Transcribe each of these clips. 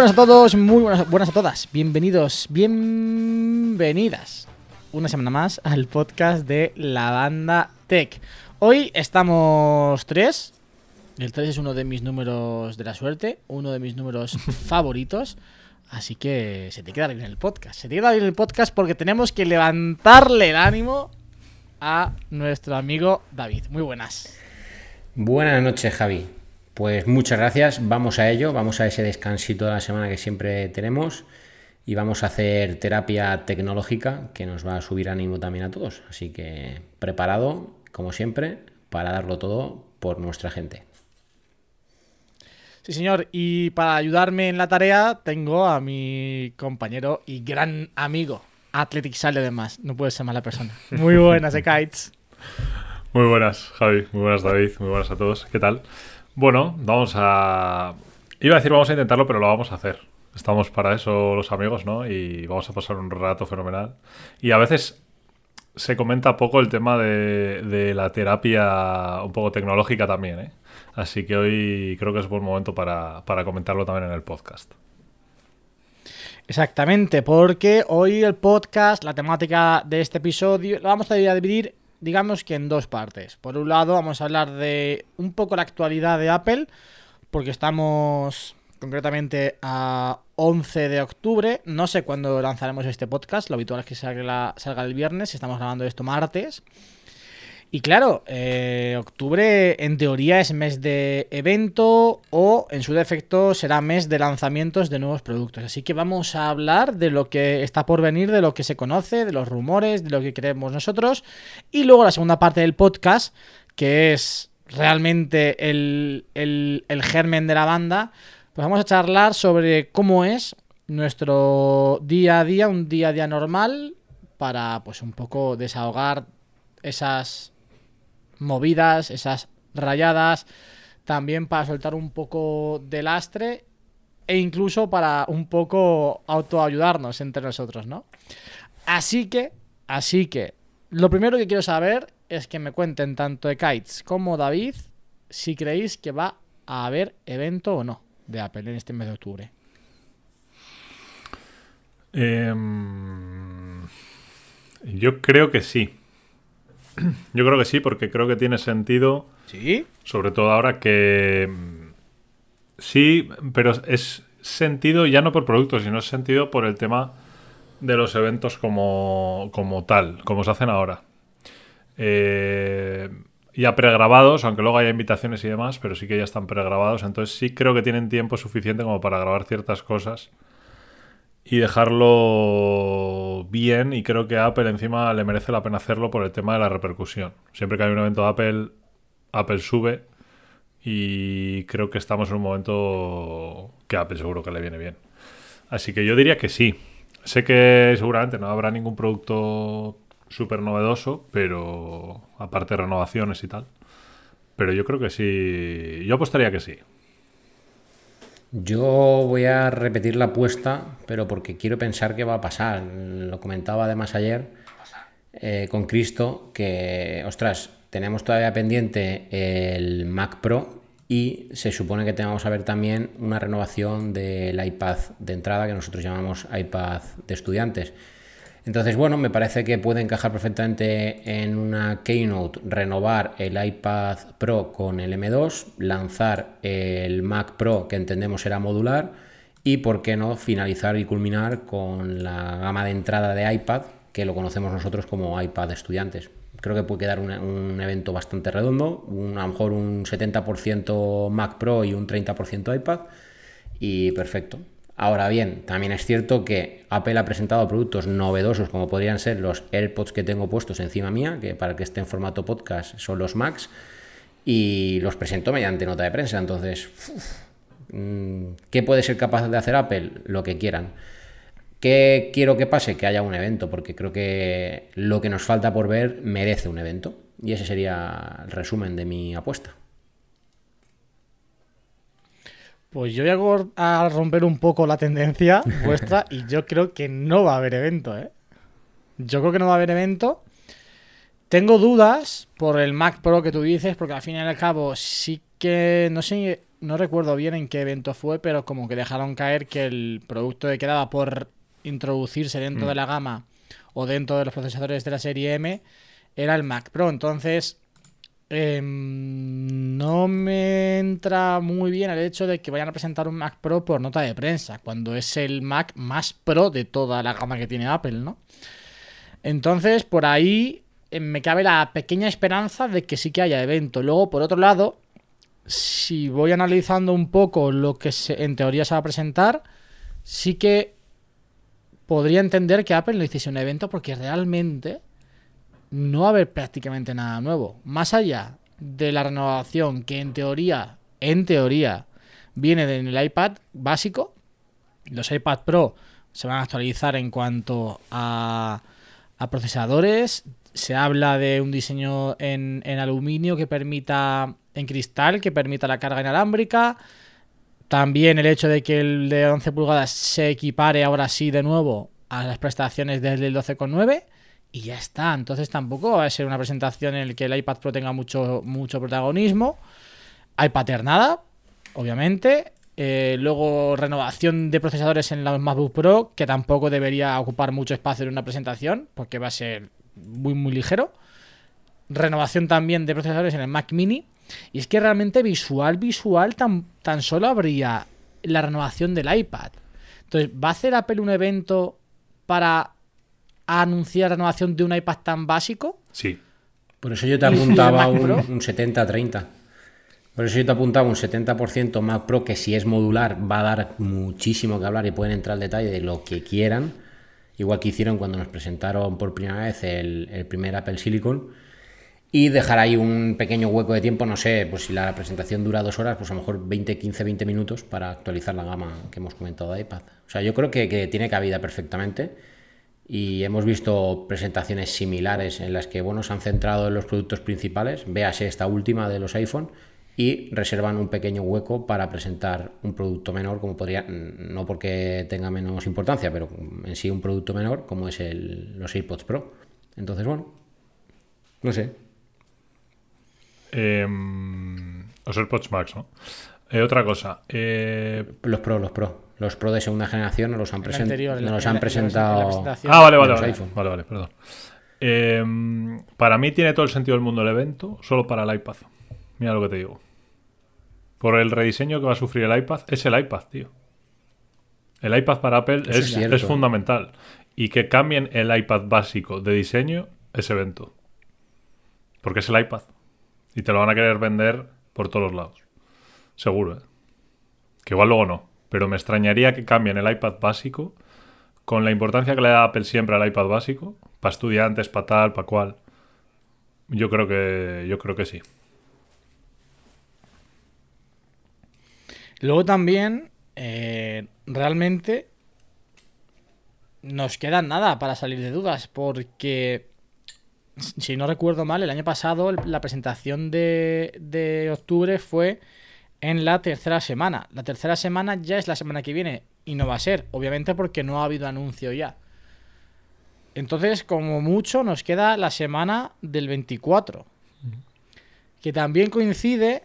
Buenas a todos, muy buenas, buenas a todas. Bienvenidos, bienvenidas una semana más al podcast de la banda Tech. Hoy estamos tres. El 3 es uno de mis números de la suerte, uno de mis números favoritos. Así que se te queda bien el podcast. Se te queda bien el podcast porque tenemos que levantarle el ánimo a nuestro amigo David. Muy buenas. Buenas noches, Javi. Pues muchas gracias. Vamos a ello. Vamos a ese descansito de la semana que siempre tenemos. Y vamos a hacer terapia tecnológica que nos va a subir ánimo también a todos. Así que preparado, como siempre, para darlo todo por nuestra gente. Sí, señor. Y para ayudarme en la tarea, tengo a mi compañero y gran amigo, Athletic Sale además. No puede ser mala persona. Muy buenas, Kites. Muy buenas, Javi. Muy buenas, David. Muy buenas a todos. ¿Qué tal? Bueno, vamos a. Iba a decir vamos a intentarlo, pero lo vamos a hacer. Estamos para eso los amigos, ¿no? Y vamos a pasar un rato fenomenal. Y a veces se comenta poco el tema de, la terapia un poco tecnológica también, ¿eh? Así que hoy creo que es buen momento para, para comentarlo también en el podcast. Exactamente, porque hoy el podcast, la temática de este episodio, lo vamos a dividir, digamos que en dos partes. Por un lado, vamos a hablar de un poco la actualidad de Apple, porque estamos concretamente a 11 de octubre. No sé cuándo lanzaremos este podcast, lo habitual es que salga, el viernes, estamos grabando esto martes. Y claro, eh, octubre en teoría es mes de evento o en su defecto será mes de lanzamientos de nuevos productos. Así que vamos a hablar de lo que está por venir, de lo que se conoce, de los rumores, de lo que creemos nosotros. Y luego la segunda parte del podcast, que es realmente el, el, el germen de la banda, pues vamos a charlar sobre cómo es nuestro día a día, un día a día normal, para pues un poco desahogar esas movidas, esas rayadas, también para soltar un poco de lastre e incluso para un poco autoayudarnos entre nosotros, ¿no? Así que, así que, lo primero que quiero saber es que me cuenten tanto de Kites como David si creéis que va a haber evento o no de Apple en este mes de octubre. Eh, yo creo que sí. Yo creo que sí, porque creo que tiene sentido. ¿Sí? Sobre todo ahora que. mm, Sí, pero es sentido ya no por productos, sino es sentido por el tema de los eventos como, como tal, como se hacen ahora. Eh, ya pregrabados, aunque luego haya invitaciones y demás, pero sí que ya están pregrabados. Entonces sí creo que tienen tiempo suficiente como para grabar ciertas cosas y dejarlo bien y creo que a Apple encima le merece la pena hacerlo por el tema de la repercusión. Siempre que hay un evento de Apple, Apple sube y creo que estamos en un momento que a Apple seguro que le viene bien. Así que yo diría que sí. Sé que seguramente no habrá ningún producto súper novedoso, pero aparte de renovaciones y tal. Pero yo creo que sí. Yo apostaría que sí. Yo voy a repetir la apuesta, pero porque quiero pensar que va a pasar. Lo comentaba además ayer eh, con Cristo, que, ostras, tenemos todavía pendiente el Mac Pro y se supone que tenemos a ver también una renovación del iPad de entrada, que nosotros llamamos iPad de estudiantes. Entonces, bueno, me parece que puede encajar perfectamente en una Keynote renovar el iPad Pro con el M2, lanzar el Mac Pro que entendemos será modular y, por qué no, finalizar y culminar con la gama de entrada de iPad que lo conocemos nosotros como iPad estudiantes. Creo que puede quedar un, un evento bastante redondo, un, a lo mejor un 70% Mac Pro y un 30% iPad y perfecto. Ahora bien, también es cierto que Apple ha presentado productos novedosos como podrían ser los AirPods que tengo puestos encima mía, que para que esté en formato podcast son los Max, y los presentó mediante nota de prensa. Entonces, uf, mm, ¿qué puede ser capaz de hacer Apple? Lo que quieran. ¿Qué quiero que pase? Que haya un evento, porque creo que lo que nos falta por ver merece un evento. Y ese sería el resumen de mi apuesta. Pues yo voy a romper un poco la tendencia vuestra y yo creo que no va a haber evento, ¿eh? Yo creo que no va a haber evento. Tengo dudas por el Mac Pro que tú dices, porque al fin y al cabo sí que, no sé no recuerdo bien en qué evento fue, pero como que dejaron caer que el producto que quedaba por introducirse dentro Mm. de la gama o dentro de los procesadores de la serie M era el Mac Pro. Entonces, em, no me entra muy bien el hecho de que vayan a presentar un Mac Pro por nota de prensa, cuando es el Mac más pro de toda la gama que tiene Apple, ¿no? Entonces, por ahí eh, me cabe la pequeña esperanza de que sí que haya evento. Luego, por otro lado, si voy analizando un poco lo que en teoría se va a presentar, sí que podría entender que Apple no hiciese un evento porque realmente no va a haber prácticamente nada nuevo. Más allá de la renovación que en teoría, en teoría, viene en el iPad básico, los iPad Pro se van a actualizar en cuanto a, a procesadores. Se habla de un diseño en, en aluminio que permita, en cristal, que permita la carga inalámbrica. También el hecho de que el de 11 pulgadas se equipare ahora sí de nuevo a las prestaciones del del 12,9 y ya está. Entonces tampoco va a ser una presentación en la que el iPad Pro tenga mucho, mucho protagonismo. Hay obviamente. Eh, luego renovación de procesadores en la MacBook Pro, que tampoco debería ocupar mucho espacio en una presentación, porque va a ser muy, muy ligero. Renovación también de procesadores en el Mac Mini. Y es que realmente visual, visual, tan, tan solo habría la renovación del iPad. Entonces, ¿va a hacer Apple un evento para anunciar la renovación de un iPad tan básico? Sí. Por eso yo te ¿Y el apuntaba un, un 70-30. Por eso yo te apuntaba un 70% Mac Pro que si es modular va a dar muchísimo que hablar y pueden entrar al detalle de lo que quieran. Igual que hicieron cuando nos presentaron por primera vez el, el primer Apple Silicon. Y dejar ahí un pequeño hueco de tiempo, no sé, pues si la presentación dura dos horas, pues a lo mejor 20, 15, 20 minutos para actualizar la gama que hemos comentado de iPad. O sea, yo creo que, que tiene cabida perfectamente. Y hemos visto presentaciones similares en las que bueno, se han centrado en los productos principales, véase esta última de los iPhone, y reservan un pequeño hueco para presentar un producto menor, como podría, no porque tenga menos importancia, pero en sí un producto menor, como es el, los AirPods Pro. Entonces, bueno, no sé. Em, los AirPods Max, ¿no? Eh, otra cosa. eh, Los Pro, los Pro. Los Pro de segunda generación no los han, El presen- anterior, no el- los el- han la- presentado. Ah, vale, vale, vale. iPhone. Vale, vale, perdón. Em, para mí tiene todo el sentido del mundo el evento, solo para el iPad. Mira lo que te digo. Por el rediseño que va a sufrir el iPad, es el iPad, tío. El iPad para Apple es es, fundamental. Y que cambien el iPad básico de diseño es evento. Porque es el iPad. Y te lo van a querer vender por todos los lados. Seguro, ¿eh? Que igual luego no. Pero me extrañaría que cambien el iPad básico con la importancia que le da Apple siempre al iPad básico. Para estudiantes, para tal, para cual. Yo creo que. Yo creo que sí. Luego también, eh, realmente, nos queda nada para salir de dudas, porque, si no recuerdo mal, el año pasado la presentación de, de octubre fue en la tercera semana. La tercera semana ya es la semana que viene y no va a ser, obviamente porque no ha habido anuncio ya. Entonces, como mucho, nos queda la semana del 24. Que también coincide,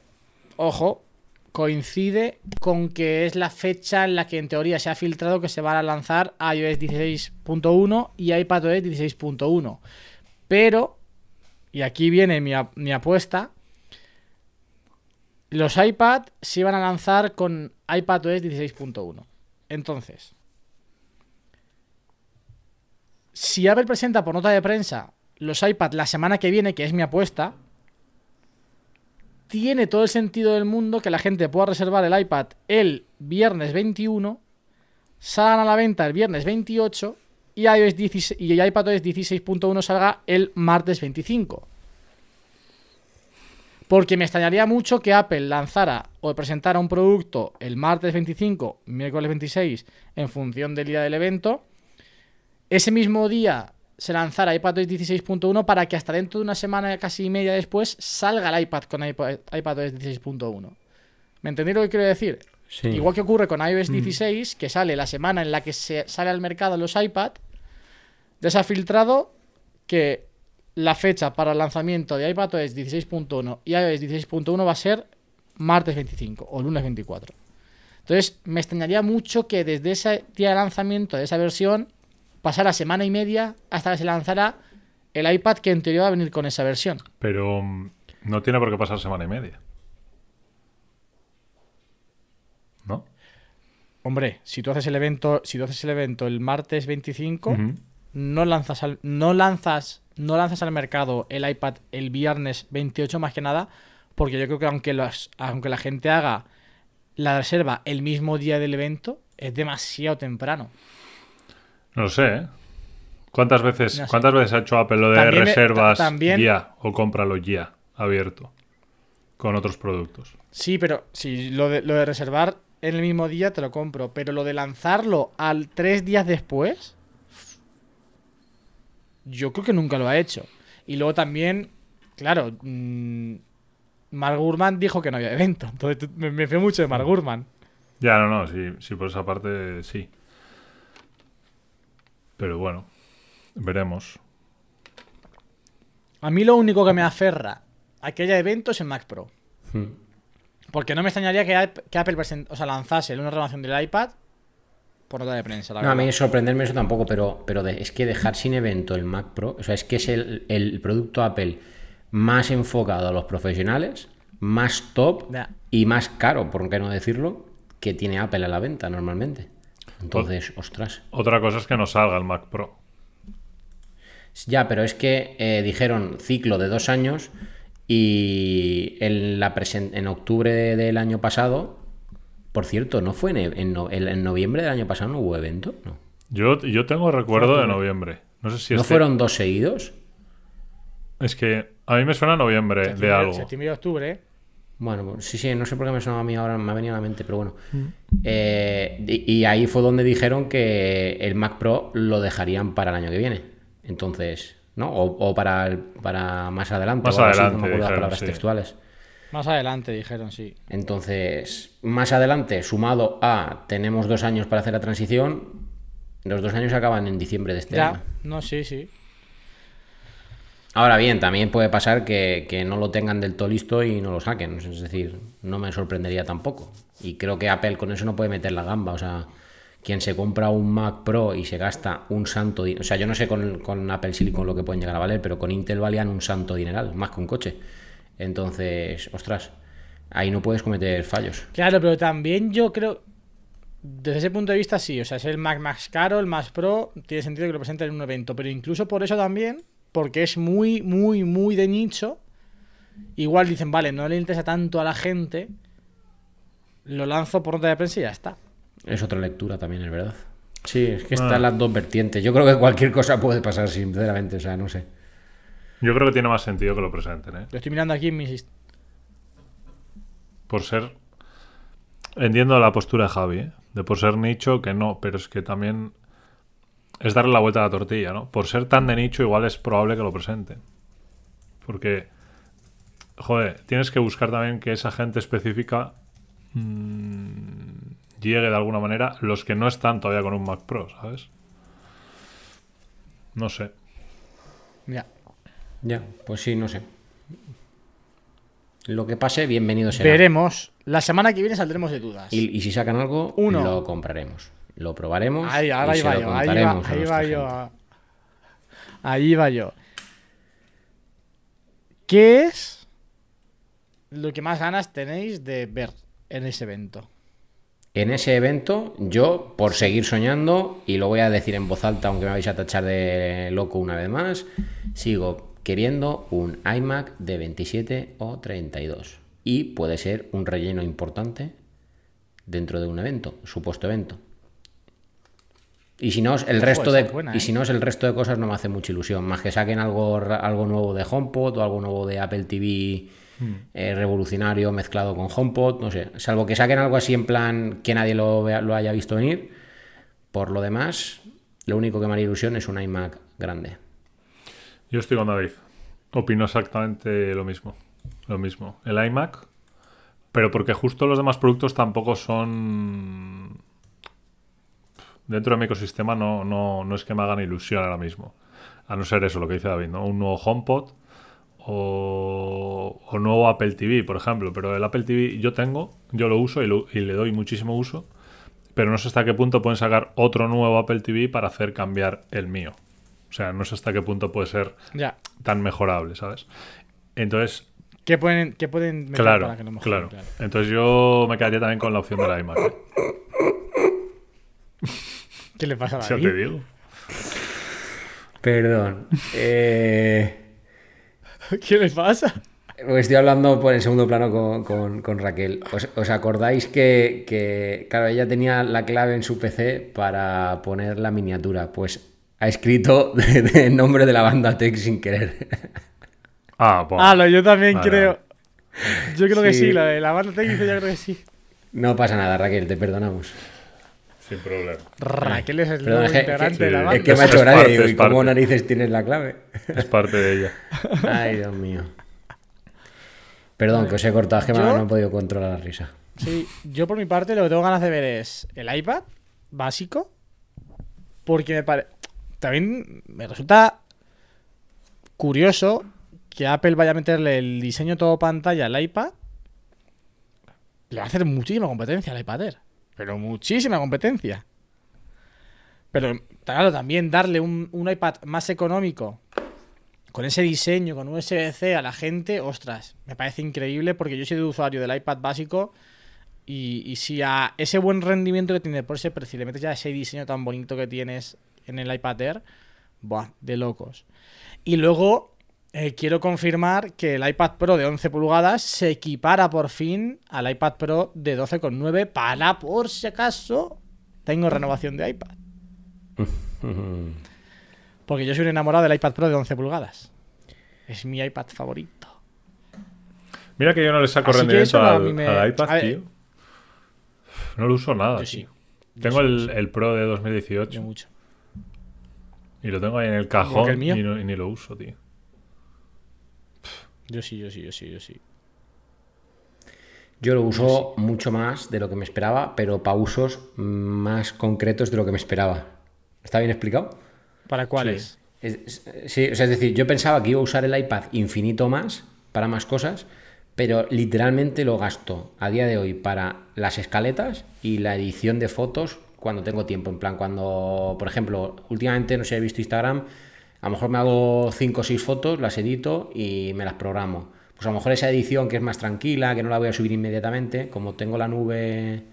ojo, coincide con que es la fecha en la que en teoría se ha filtrado que se van a lanzar iOS 16.1 y iPadOS 16.1. Pero, y aquí viene mi, ap- mi apuesta, los iPad se iban a lanzar con iPadOS 16.1. Entonces, si Apple presenta por nota de prensa los iPad la semana que viene, que es mi apuesta, tiene todo el sentido del mundo que la gente pueda reservar el iPad el viernes 21, salgan a la venta el viernes 28 y, iOS 16 y iPadOS 16.1 salga el martes 25. Porque me extrañaría mucho que Apple lanzara o presentara un producto el martes 25, miércoles 26, en función del día del evento. Ese mismo día se lanzara iPadOS 16.1 para que hasta dentro de una semana casi y media después salga el iPad con iPad- iPadOS 16.1. ¿Me entendéis lo que quiero decir? Sí. Igual que ocurre con iOS 16, que sale la semana en la que se sale al mercado los iPad, ya se ha filtrado que la fecha para el lanzamiento de iPadOS 16.1 y iOS 16.1 va a ser martes 25 o lunes 24. Entonces, me extrañaría mucho que desde ese día de lanzamiento de esa versión pasara semana y media hasta que se lanzara el iPad que en teoría va a venir con esa versión. Pero mm, no tiene por qué pasar semana y media. ¿No? Hombre, si tú haces el evento, si tú haces el evento el martes 25, Ujú. no lanzas al, no lanzas, no lanzas al mercado el iPad el viernes 28 más que nada, porque yo creo que aunque los, aunque la gente haga la reserva el mismo día del evento, es demasiado temprano. No lo sé, ¿eh? ¿Cuántas veces, No sé. ¿Cuántas veces ha hecho Apple lo de También reservas ta- también- ya o cómpralo ya abierto con otros productos? Sí, pero si lo de, lo de reservar en el mismo día te lo compro, pero lo de lanzarlo al tres días después, yo creo que nunca lo ha hecho. Y luego también, claro, mm, Mark Gurman dijo que no había evento, entonces me, me fío mucho de Mark Gurman. Ya, no, no, sí, sí, por esa parte sí. Pero bueno, veremos. A mí lo único que me aferra a que haya eventos en Mac Pro. Hmm. Porque no me extrañaría que Apple present- o sea, lanzase una renovación del iPad por nota de prensa. La No, a mí sorprenderme eso tampoco, pero, pero de- es que dejar sin evento el Mac Pro, o sea, es que es el, el producto Apple más enfocado a los profesionales, más top y más caro, por qué no decirlo, que tiene Apple a la venta normalmente. Entonces, ostras. Otra cosa es que no salga el Mac Pro. Ya, pero es que eh, dijeron ciclo de dos años y en, la en octubre de- del año pasado, por cierto, ¿no fue en, en no- en- en noviembre del año pasado no hubo evento? No. Yo, yo tengo recuerdo de noviembre. No sé si ¿No este- fueron dos seguidos? Es que a mí me suena noviembre de algo. Septiembre y octubre. ¿eh? Bueno, pues, sí, sí, no sé por qué me sonaba a mí ahora, me ha venido a la mente, pero bueno. Eh, y, y ahí fue donde dijeron que el Mac Pro lo dejarían para el año que viene. Entonces, ¿no? O, o para, el- para más adelante. Más o algo así, adelante, no me acuerdo las dijeron, palabras sí. textuales. Más adelante dijeron, sí. Entonces, más adelante, sumado a tenemos dos años para hacer la transición, los dos años acaban en diciembre de este año. Ya, no, sí, sí. Ahora bien, también puede pasar que, que no lo tengan del todo listo y no lo saquen. Es decir, no me sorprendería tampoco. Y creo que Apple con eso no puede meter la gamba. O sea, quien se compra un Mac Pro y se gasta un santo... di- O sea, yo no sé con, con Apple Silicon lo que pueden llegar a valer, pero con Intel valían un santo dineral, más que un coche. Entonces, ostras, ahí no puedes cometer fallos. Claro, pero también yo creo. Desde ese punto de vista, sí. O sea, es el Mac más caro, el más pro. Tiene sentido que lo presenten en un evento. Pero incluso por eso también, porque es muy, muy, muy de nicho. Igual dicen, vale, no le interesa tanto a la gente. Lo lanzo por nota de prensa y ya está. Es otra lectura también, es verdad. Sí, es que Ah. están las dos vertientes. Yo creo que cualquier cosa puede pasar, sinceramente. O sea, no sé. Yo creo que tiene más sentido que lo presenten, ¿eh? Lo estoy mirando aquí en mis. Por ser. Entiendo la postura de Javi, ¿eh? De por ser nicho, que no, pero es que también. Es darle la vuelta a la tortilla, ¿no? Por ser tan de nicho, igual es probable que lo presenten. Porque. Joder, tienes que buscar también que esa gente específica. mm, llegue de alguna manera los que no están todavía con un Mac Pro, ¿sabes? No sé. Ya. Ya, pues sí, no sé. Lo que pase, bienvenido será. Veremos. La semana que viene saldremos de dudas. Y, y si sacan algo, Uno. lo compraremos. Lo probaremos. Ahí, ahora y ahí se va lo yo. Ahí va, ahí yo. Ahí va yo. ¿Qué es lo que más ganas tenéis de ver en ese evento? En ese evento, yo, por seguir soñando, y lo voy a decir en voz alta, aunque me vais a tachar de loco una vez más, sigo queriendo un iMac de 27 o 32. Y puede ser un relleno importante dentro de un evento, supuesto evento. Y si no, el resto de es y ¿eh? si no, el resto de cosas no me hace mucha ilusión, más que saquen algo algo nuevo de HomePod o algo nuevo de Apple TV eh, revolucionario mezclado con HomePod, no sé, salvo que saquen algo así en plan que nadie lo, vea- lo haya visto venir. Por lo demás, lo único que me haría ilusión es un iMac grande. Yo estoy con David. Opino exactamente lo mismo. Lo mismo. El iMac. Pero porque justo los demás productos tampoco son. Dentro de mi ecosistema no, no, no es que me hagan ilusión ahora mismo. A no ser eso, lo que dice David, ¿no? Un nuevo HomePod o, o nuevo Apple TV, por ejemplo. Pero el Apple TV yo tengo, yo lo uso y, y le doy muchísimo uso. Pero no sé hasta qué punto pueden sacar otro nuevo Apple TV para hacer cambiar el mío. O sea, no sé hasta qué punto puede ser Ya. tan mejorable, ¿sabes? Entonces, ¿Qué pueden, qué pueden meter claro, para que lo mejoren? claro. Entonces yo me quedaría también con la opción de la iMac. ¿eh? ¿Qué le pasa a Ya David? te digo. Perdón. Eh, ¿Qué le pasa? Pues estoy hablando por el segundo plano con, con- con Raquel. ¿Os, os acordáis que, que, claro, ella tenía la clave en su PC para poner la miniatura? Pues ha escrito de- de- el nombre de la banda Tech sin querer. Ah, pues. Ah, lo, yo también Vale, creo. Yo creo que Sí. lo de la banda técnica yo creo que sí. No pasa nada, Raquel, te perdonamos. Sin problema. Raquel es el Perdón, nuevo es integrante de la es banda. que me ha Es hecho gracia. parte, digo, es ¿y cómo narices tienes la clave? Es parte de ella. Ay, Dios mío. Perdón, que os he cortado, es que no he podido controlar la risa. Sí, yo por mi parte lo que tengo ganas de ver es el iPad básico. Porque me parece. También me resulta curioso que Apple vaya a meterle el diseño todo pantalla al iPad. Le va a hacer muchísima competencia al iPad Air. Pero muchísima competencia. Pero, claro, también darle un, un iPad más económico con ese diseño, con USB-C a la gente, ostras, me parece increíble porque yo soy de usuario del iPad básico y, si a ese buen rendimiento que tiene por ese precio le metes ya ese diseño tan bonito que tienes en el iPad Air, buah, de locos. Y luego eh, quiero confirmar que el iPad Pro de 11 pulgadas se equipara por fin al iPad Pro de 12,9 para por si acaso tengo renovación de iPad. Porque yo soy un enamorado del iPad Pro de 11 pulgadas. Es mi iPad favorito. Mira que yo no le saco Así rendimiento al, mí me- al iPad, ver- tío. No lo uso nada. Yo sí. Tengo el, yo el Pro de Yo 2018 mucho. Y lo tengo ahí en el cajón que el mío. y, no- y ni lo uso, tío. Yo sí, yo sí, yo sí, yo sí. Yo lo uso mucho más de lo que me esperaba, pero para usos más concretos de lo que me esperaba. ¿Está bien explicado? ¿Para cuáles? Es- es- sí, o sea, es decir, yo pensaba que iba a usar el iPad infinito más para más cosas, pero literalmente lo gasto a día de hoy para las escaletas y la edición de fotos cuando tengo tiempo. En plan, cuando, por ejemplo, últimamente, no sé habéis visto Instagram, a lo mejor me hago 5 o 6 fotos, las edito y me las programo. Pues a lo mejor esa edición que es más tranquila, que no la voy a subir inmediatamente, como tengo la nube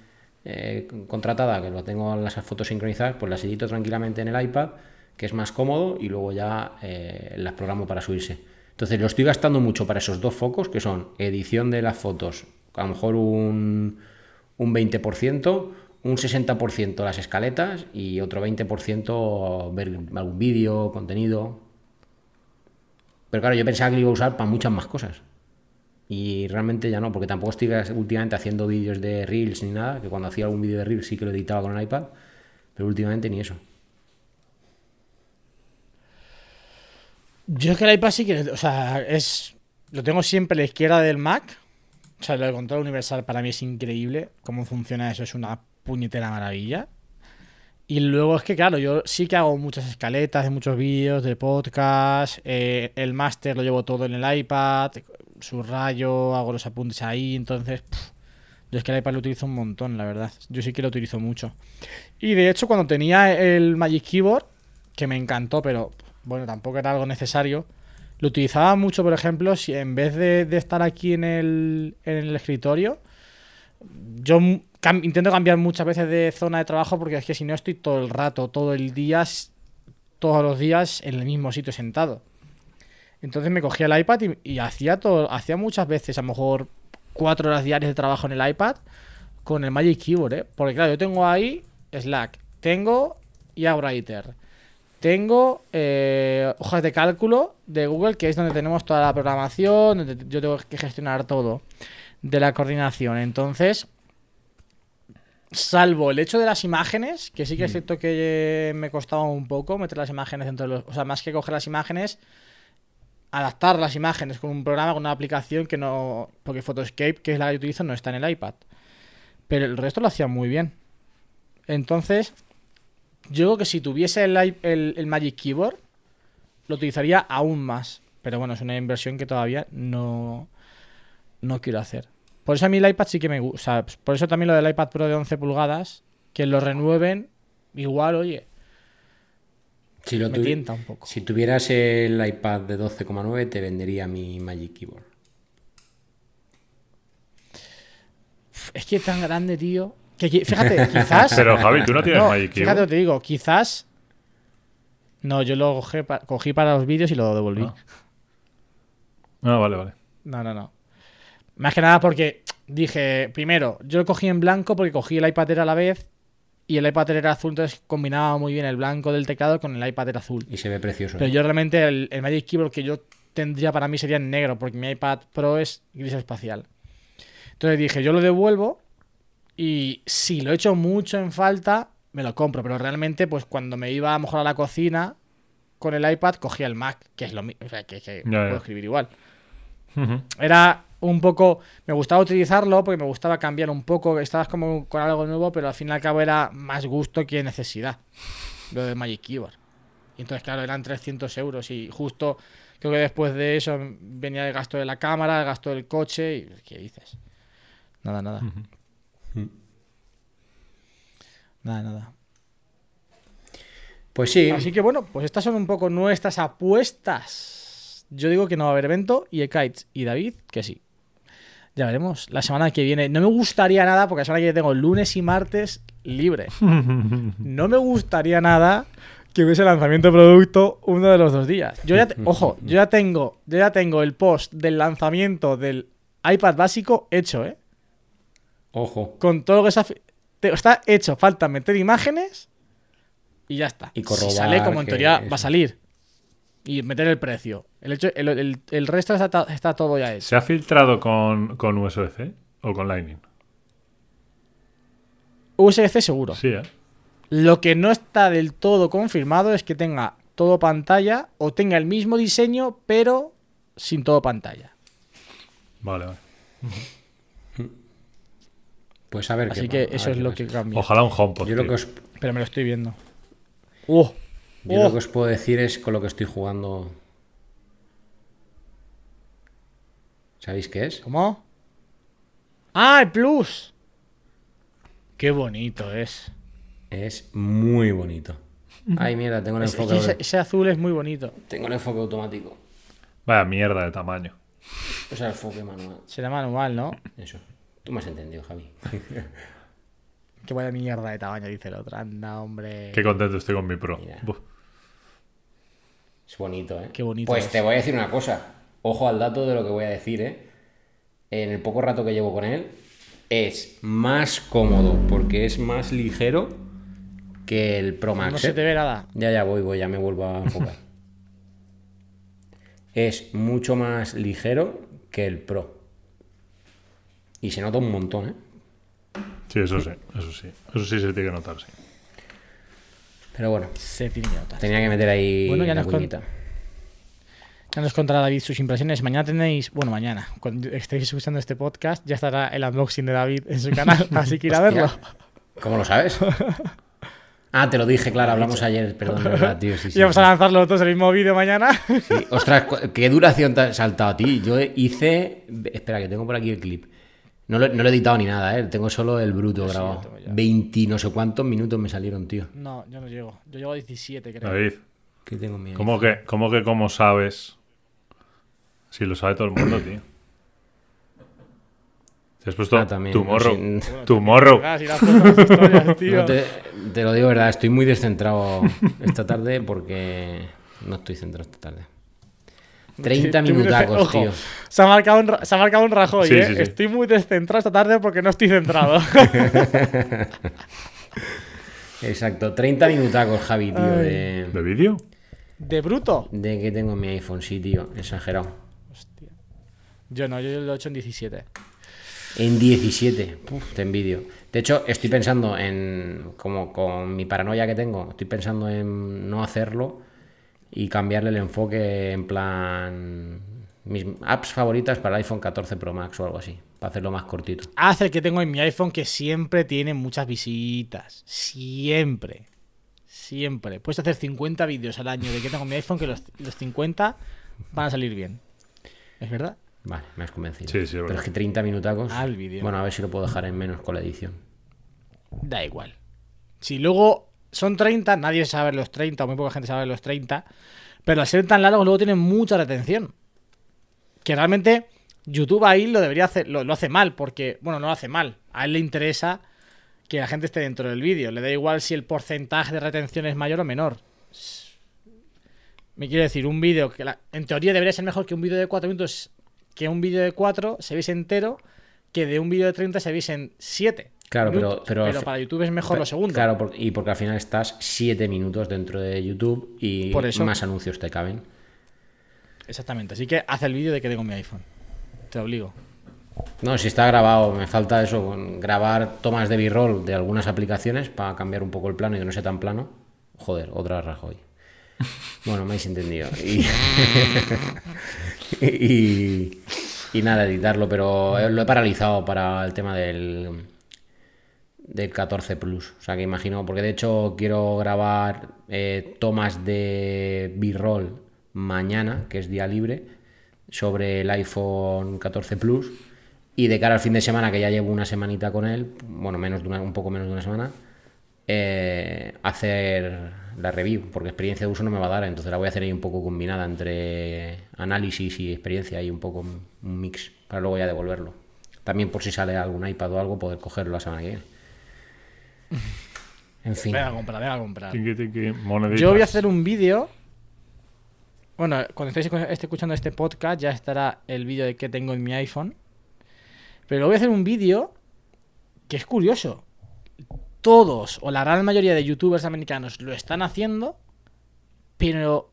eh, contratada, que lo tengo las fotos sincronizadas, pues las edito tranquilamente en el iPad, que es más cómodo, y luego ya eh, las programo para subirse. Entonces lo estoy gastando mucho para esos dos focos, que son edición de las fotos, a lo mejor un, un 20%, un 60% las escaletas y otro 20% ver algún vídeo, contenido. Pero claro, yo pensaba que lo iba a usar para muchas más cosas. Y realmente ya no, porque tampoco estoy últimamente haciendo vídeos de Reels ni nada, que cuando hacía algún vídeo de Reels sí que lo editaba con el iPad, pero últimamente ni eso. Yo es que el iPad sí que, o sea, es lo tengo siempre a la izquierda del Mac. O sea, lo de control universal para mí es increíble. Cómo funciona eso es una puñetera maravilla. Y luego es que, claro, yo sí que hago muchas escaletas de muchos vídeos, de podcast. eh, el máster lo llevo todo en el iPad. Subrayo, hago los apuntes ahí. Entonces, pff, yo es que el iPad lo utilizo un montón, la verdad. Yo sí que lo utilizo mucho. Y de hecho, cuando tenía el Magic Keyboard, que me encantó, pero bueno, tampoco era algo necesario. Lo utilizaba mucho, por ejemplo, si en vez de, de estar aquí en el, en el escritorio, yo intento cambiar muchas veces de zona de trabajo porque es que si no estoy todo el rato, todo el día, todos los días en el mismo sitio sentado. Entonces me cogía el iPad y, hacía muchas veces, a lo mejor cuatro horas diarias de trabajo en el iPad con el Magic Keyboard, ¿eh? Porque claro, yo tengo ahí Slack, tengo IA Writer, tengo eh, hojas de cálculo de Google, que es donde tenemos toda la programación, donde yo tengo que gestionar todo de la coordinación. Entonces, salvo el hecho de las imágenes, que sí que es cierto que eh, me costaba un poco meter las imágenes dentro de los... O sea, más que coger las imágenes, adaptar las imágenes con un programa, con una aplicación que no... Porque Photoscape, que es la que yo utilizo, no está en el iPad. Pero el resto lo hacía muy bien. Entonces, yo creo que si tuviese el, el- el Magic Keyboard, lo utilizaría aún más. Pero bueno, es una inversión que todavía no, no quiero hacer. Por eso a mí el iPad sí que me gusta. Por eso también lo del iPad Pro de 11 pulgadas, que lo renueven, igual, oye, Si, lo me tuvi- tienta un poco. si tuvieras el iPad de 12,9 te vendería mi Magic Keyboard. Es que es tan grande, tío. Que, fíjate, quizás. Pero Javi, tú no tienes No, Magic fíjate, Keyboard. lo que te digo, quizás. No, yo lo cogí, pa- cogí para los vídeos y lo devolví. Ah. Ah, vale, vale. No, no, no. Más que nada porque dije, primero, yo lo cogí en blanco porque cogí el iPad Air a la vez y el iPad Air era azul, entonces combinaba muy bien el blanco del teclado con el iPad Air azul. Y se ve precioso. Pero yo realmente el, el Magic Keyboard que yo tendría para mí sería en negro porque mi iPad Pro es gris espacial. Entonces dije, yo lo devuelvo y si lo echo mucho en falta, me lo compro. Pero realmente, pues cuando me iba a lo mejor a la cocina con el iPad, cogía el Mac, que es lo mismo. O sea, que, que Ya, ya. puedo escribir igual. Era un poco. Me gustaba utilizarlo porque me gustaba cambiar un poco. Estabas como con algo nuevo, pero al fin y al cabo era más gusto que necesidad. Lo de Magic Keyboard. Y entonces, claro, eran 300 euros. Y justo creo que después de eso venía el gasto de la cámara, el gasto del coche. Y, ¿Qué dices? Nada, nada. Nada, nada. Pues sí, Así que bueno, pues estas son un poco nuestras apuestas. Yo digo que no va a haber evento y Kites y David que sí. Ya veremos. La semana que viene. No me gustaría nada porque la semana que viene tengo lunes y martes libre. No me gustaría nada que hubiese lanzamiento de producto uno de los dos días. Yo ya, te- ojo, yo ya tengo, yo ya tengo el post del lanzamiento del iPad básico hecho, ¿eh? ojo. Con todo lo que está, está hecho. Falta meter imágenes y ya está. Y si corroborar sale como en teoría va a salir. Y meter el precio. El, hecho, el, el- el resto está, está todo ya hecho. ¿Se ha filtrado con, con USB-C o con Lightning? USB-C seguro. Sí, ¿eh? Lo que no está del todo confirmado es que tenga todo pantalla o tenga el mismo diseño, pero sin todo pantalla. Vale, vale. Pues a ver Así qué que eso ver es lo que cambia. Ojalá un HomePod. Yo lo que os, Pero me lo estoy viendo. ¡Oh! Yo ¡Oh! lo que os puedo decir es con lo que estoy jugando. ¿Sabéis qué es? ¿Cómo? ¡Ah, el Plus! ¡Qué bonito es! Es muy bonito. Ay, mierda, tengo el Es- es enfoque, que ese, ese azul es muy bonito. tengo el enfoque automático. Vaya mierda de tamaño. O sea, el enfoque manual. Será manual, ¿no? Eso. Tú me has entendido, Javi. Que vaya mierda de tamaño, dice el otro. Anda, hombre. Qué contento estoy con mi Pro. Mira. Es bonito, ¿eh? Qué bonito Pues es. te voy a decir una cosa. Ojo al dato de lo que voy a decir, ¿eh? En el poco rato que llevo con él, es más cómodo porque es más ligero que el Pro Max. No se ¿eh? te ve nada. Ya, ya voy, voy, ya me vuelvo a enfocar. es mucho más ligero que el Pro. Y se nota un montón, ¿eh? Sí, eso sí, eso sí. Eso sí se tiene que notar, sí. Pero bueno, Se tiene que notar. tenía que meter ahí Bueno, ya la nos con-. Ya nos contará David sus impresiones. Mañana tenéis, bueno, mañana, cuando estéis escuchando este podcast, ya estará el unboxing de David en su canal, así que ir a verlo. ¿Cómo lo sabes? Ah, te lo dije, claro, hablamos ayer, perdón, de verdad, tío. Sí, sí, Y vamos sí. a lanzarlo los dos el mismo vídeo mañana. Sí, Ostras, ¿qué duración te has saltado a ti? Yo hice. Espera, que tengo por aquí el clip. No lo, no lo he editado ni nada, ¿eh? Tengo solo el bruto Pues grabado. tengo ya. 20 no sé cuántos minutos me salieron, tío. No, yo no llego. Yo llego a 17, creo. David, ¿Qué tengo en mi ¿cómo que, cómo que cómo sabes? Si lo sabe todo el mundo, tío. Te has puesto Ah, también, tu morro. no sé. Tu morro. Historias, tío. No, te, te lo digo verdad, estoy muy descentrado esta tarde porque no estoy centrado esta tarde. 30 Estoy muy minutacos, ojo, tío. Se ha marcado un, ra- se ha marcado un Rajoy, Sí, ¿eh? sí, sí. Estoy muy descentrado esta tarde porque no estoy centrado. Exacto, 30 minutacos, Javi, tío, de, ¿De vídeo? ¿De bruto? de que tengo en mi iPhone, sí, tío, exagerado. Hostia. Yo no, yo lo he hecho en 17. En 17, Puf, te envidio. De hecho, estoy pensando en, como con mi paranoia que tengo, estoy pensando en no hacerlo y cambiarle el enfoque en plan mis apps favoritas para el iPhone 14 Pro Max o algo así, para hacerlo más cortito. Haz el que tengo en mi iPhone que siempre tiene muchas visitas. Siempre. Siempre. Puedes hacer 50 vídeos al año de que tengo en mi iPhone que los, los 50 van a salir bien. ¿Es verdad? Vale, me has convencido. Sí, sí, Pero es que 30 minutacos. Al vídeo. Bueno, a ver si lo puedo dejar en menos con la edición. Da igual. Si luego son 30, nadie sabe los 30, o muy poca gente sabe los 30, pero al ser tan largos luego tienen mucha retención. Que realmente YouTube ahí lo debería hacer, lo, hace mal, porque, bueno, no lo hace mal. A él le interesa que la gente esté dentro del vídeo. Le da igual si el porcentaje de retención es mayor o menor. Me quiere decir, un vídeo que en teoría debería ser mejor que un vídeo de 4 minutos, que un vídeo de 4 se viese entero, que de un vídeo de 30 se viesen 7. Claro, pero- pero- para YouTube es mejor lo segundo. Claro, por- y porque al final estás 7 minutos dentro de YouTube y Por eso. más anuncios te caben. Exactamente. Así que haz el vídeo de que tengo mi iPhone. Te obligo. No, si está grabado, me falta eso, grabar tomas de B-roll de algunas aplicaciones para cambiar un poco el plano y que no sea tan plano. Joder, otra Rajoy. Bueno, me habéis entendido. Y, y, y nada, editarlo, pero lo he paralizado para el tema del, del 14 Plus. O sea que imagino, porque de hecho quiero grabar eh, tomas de B-roll mañana, que es día libre, sobre el iPhone 14 Plus. Y de cara al fin de semana, que ya llevo una semanita con él, bueno, menos de una- un poco menos de una semana, eh, hacer la review, porque experiencia de uso no me va a dar, entonces la voy a hacer ahí un poco combinada entre análisis y experiencia y un poco un mix, para luego ya devolverlo. También por si sale algún iPad o algo, poder cogerlo la semana que viene. En fin. Venga a comprar, venga a comprar. Yo voy a hacer un vídeo. Bueno, cuando estéis escu- esté escuchando este podcast ya estará el vídeo de que tengo en mi iPhone. Pero voy a hacer un vídeo que es curioso. Todos o la gran mayoría de youtubers americanos lo están haciendo, pero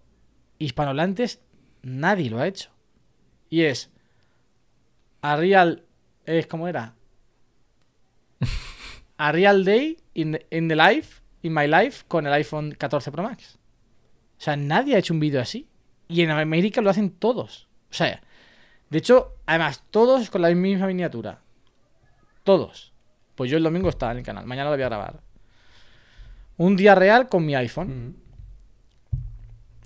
hispanohablantes nadie lo ha hecho. Y es a real es como era a real day in in the life in my life con el iPhone 14 Pro Max. O sea, nadie ha hecho un vídeo así. Y en América lo hacen todos. O sea, de hecho, además, todos con la misma miniatura. Todos. Pues yo el domingo estaba en el canal. Mañana lo voy a grabar. Un día real con mi iPhone.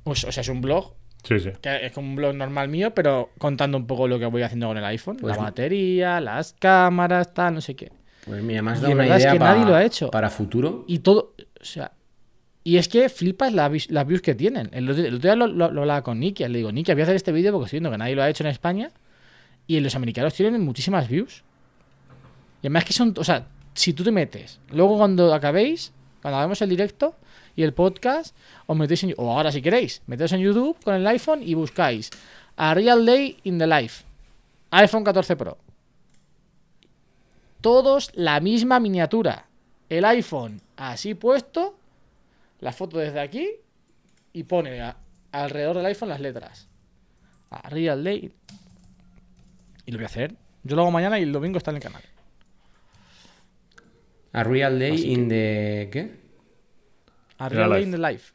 O sea, o sea, es un blog. Sí, sí. Que es como un blog normal mío, pero contando un poco lo que voy haciendo con el iPhone. Pues- la batería, las cámaras, tal, no sé qué. Pues mira, me has Y dado de una es idea que pa- nadie lo ha hecho. para futuro. Y todo, o sea, y es que flipas la las views que tienen. El otro, el otro día lo, lo- lo hablaba con Nicky, le digo, Nicky, voy a hacer este vídeo porque estoy viendo que nadie lo ha hecho en España y los americanos tienen muchísimas views. Y además que son, o sea, si tú te metes, luego cuando acabéis, cuando hagamos el directo y el podcast, os metéis en, o ahora si queréis, metéis en YouTube con el iPhone y buscáis a Real Day in the Life, iPhone 14 Pro. Todos la misma miniatura. El iPhone así puesto, la foto desde aquí y pone a- alrededor del iPhone las letras. A Real Day. Y lo voy a hacer. Yo lo hago mañana y el domingo está en el canal. A Real Day in the... ¿Qué? A Real Day Life. in the Life.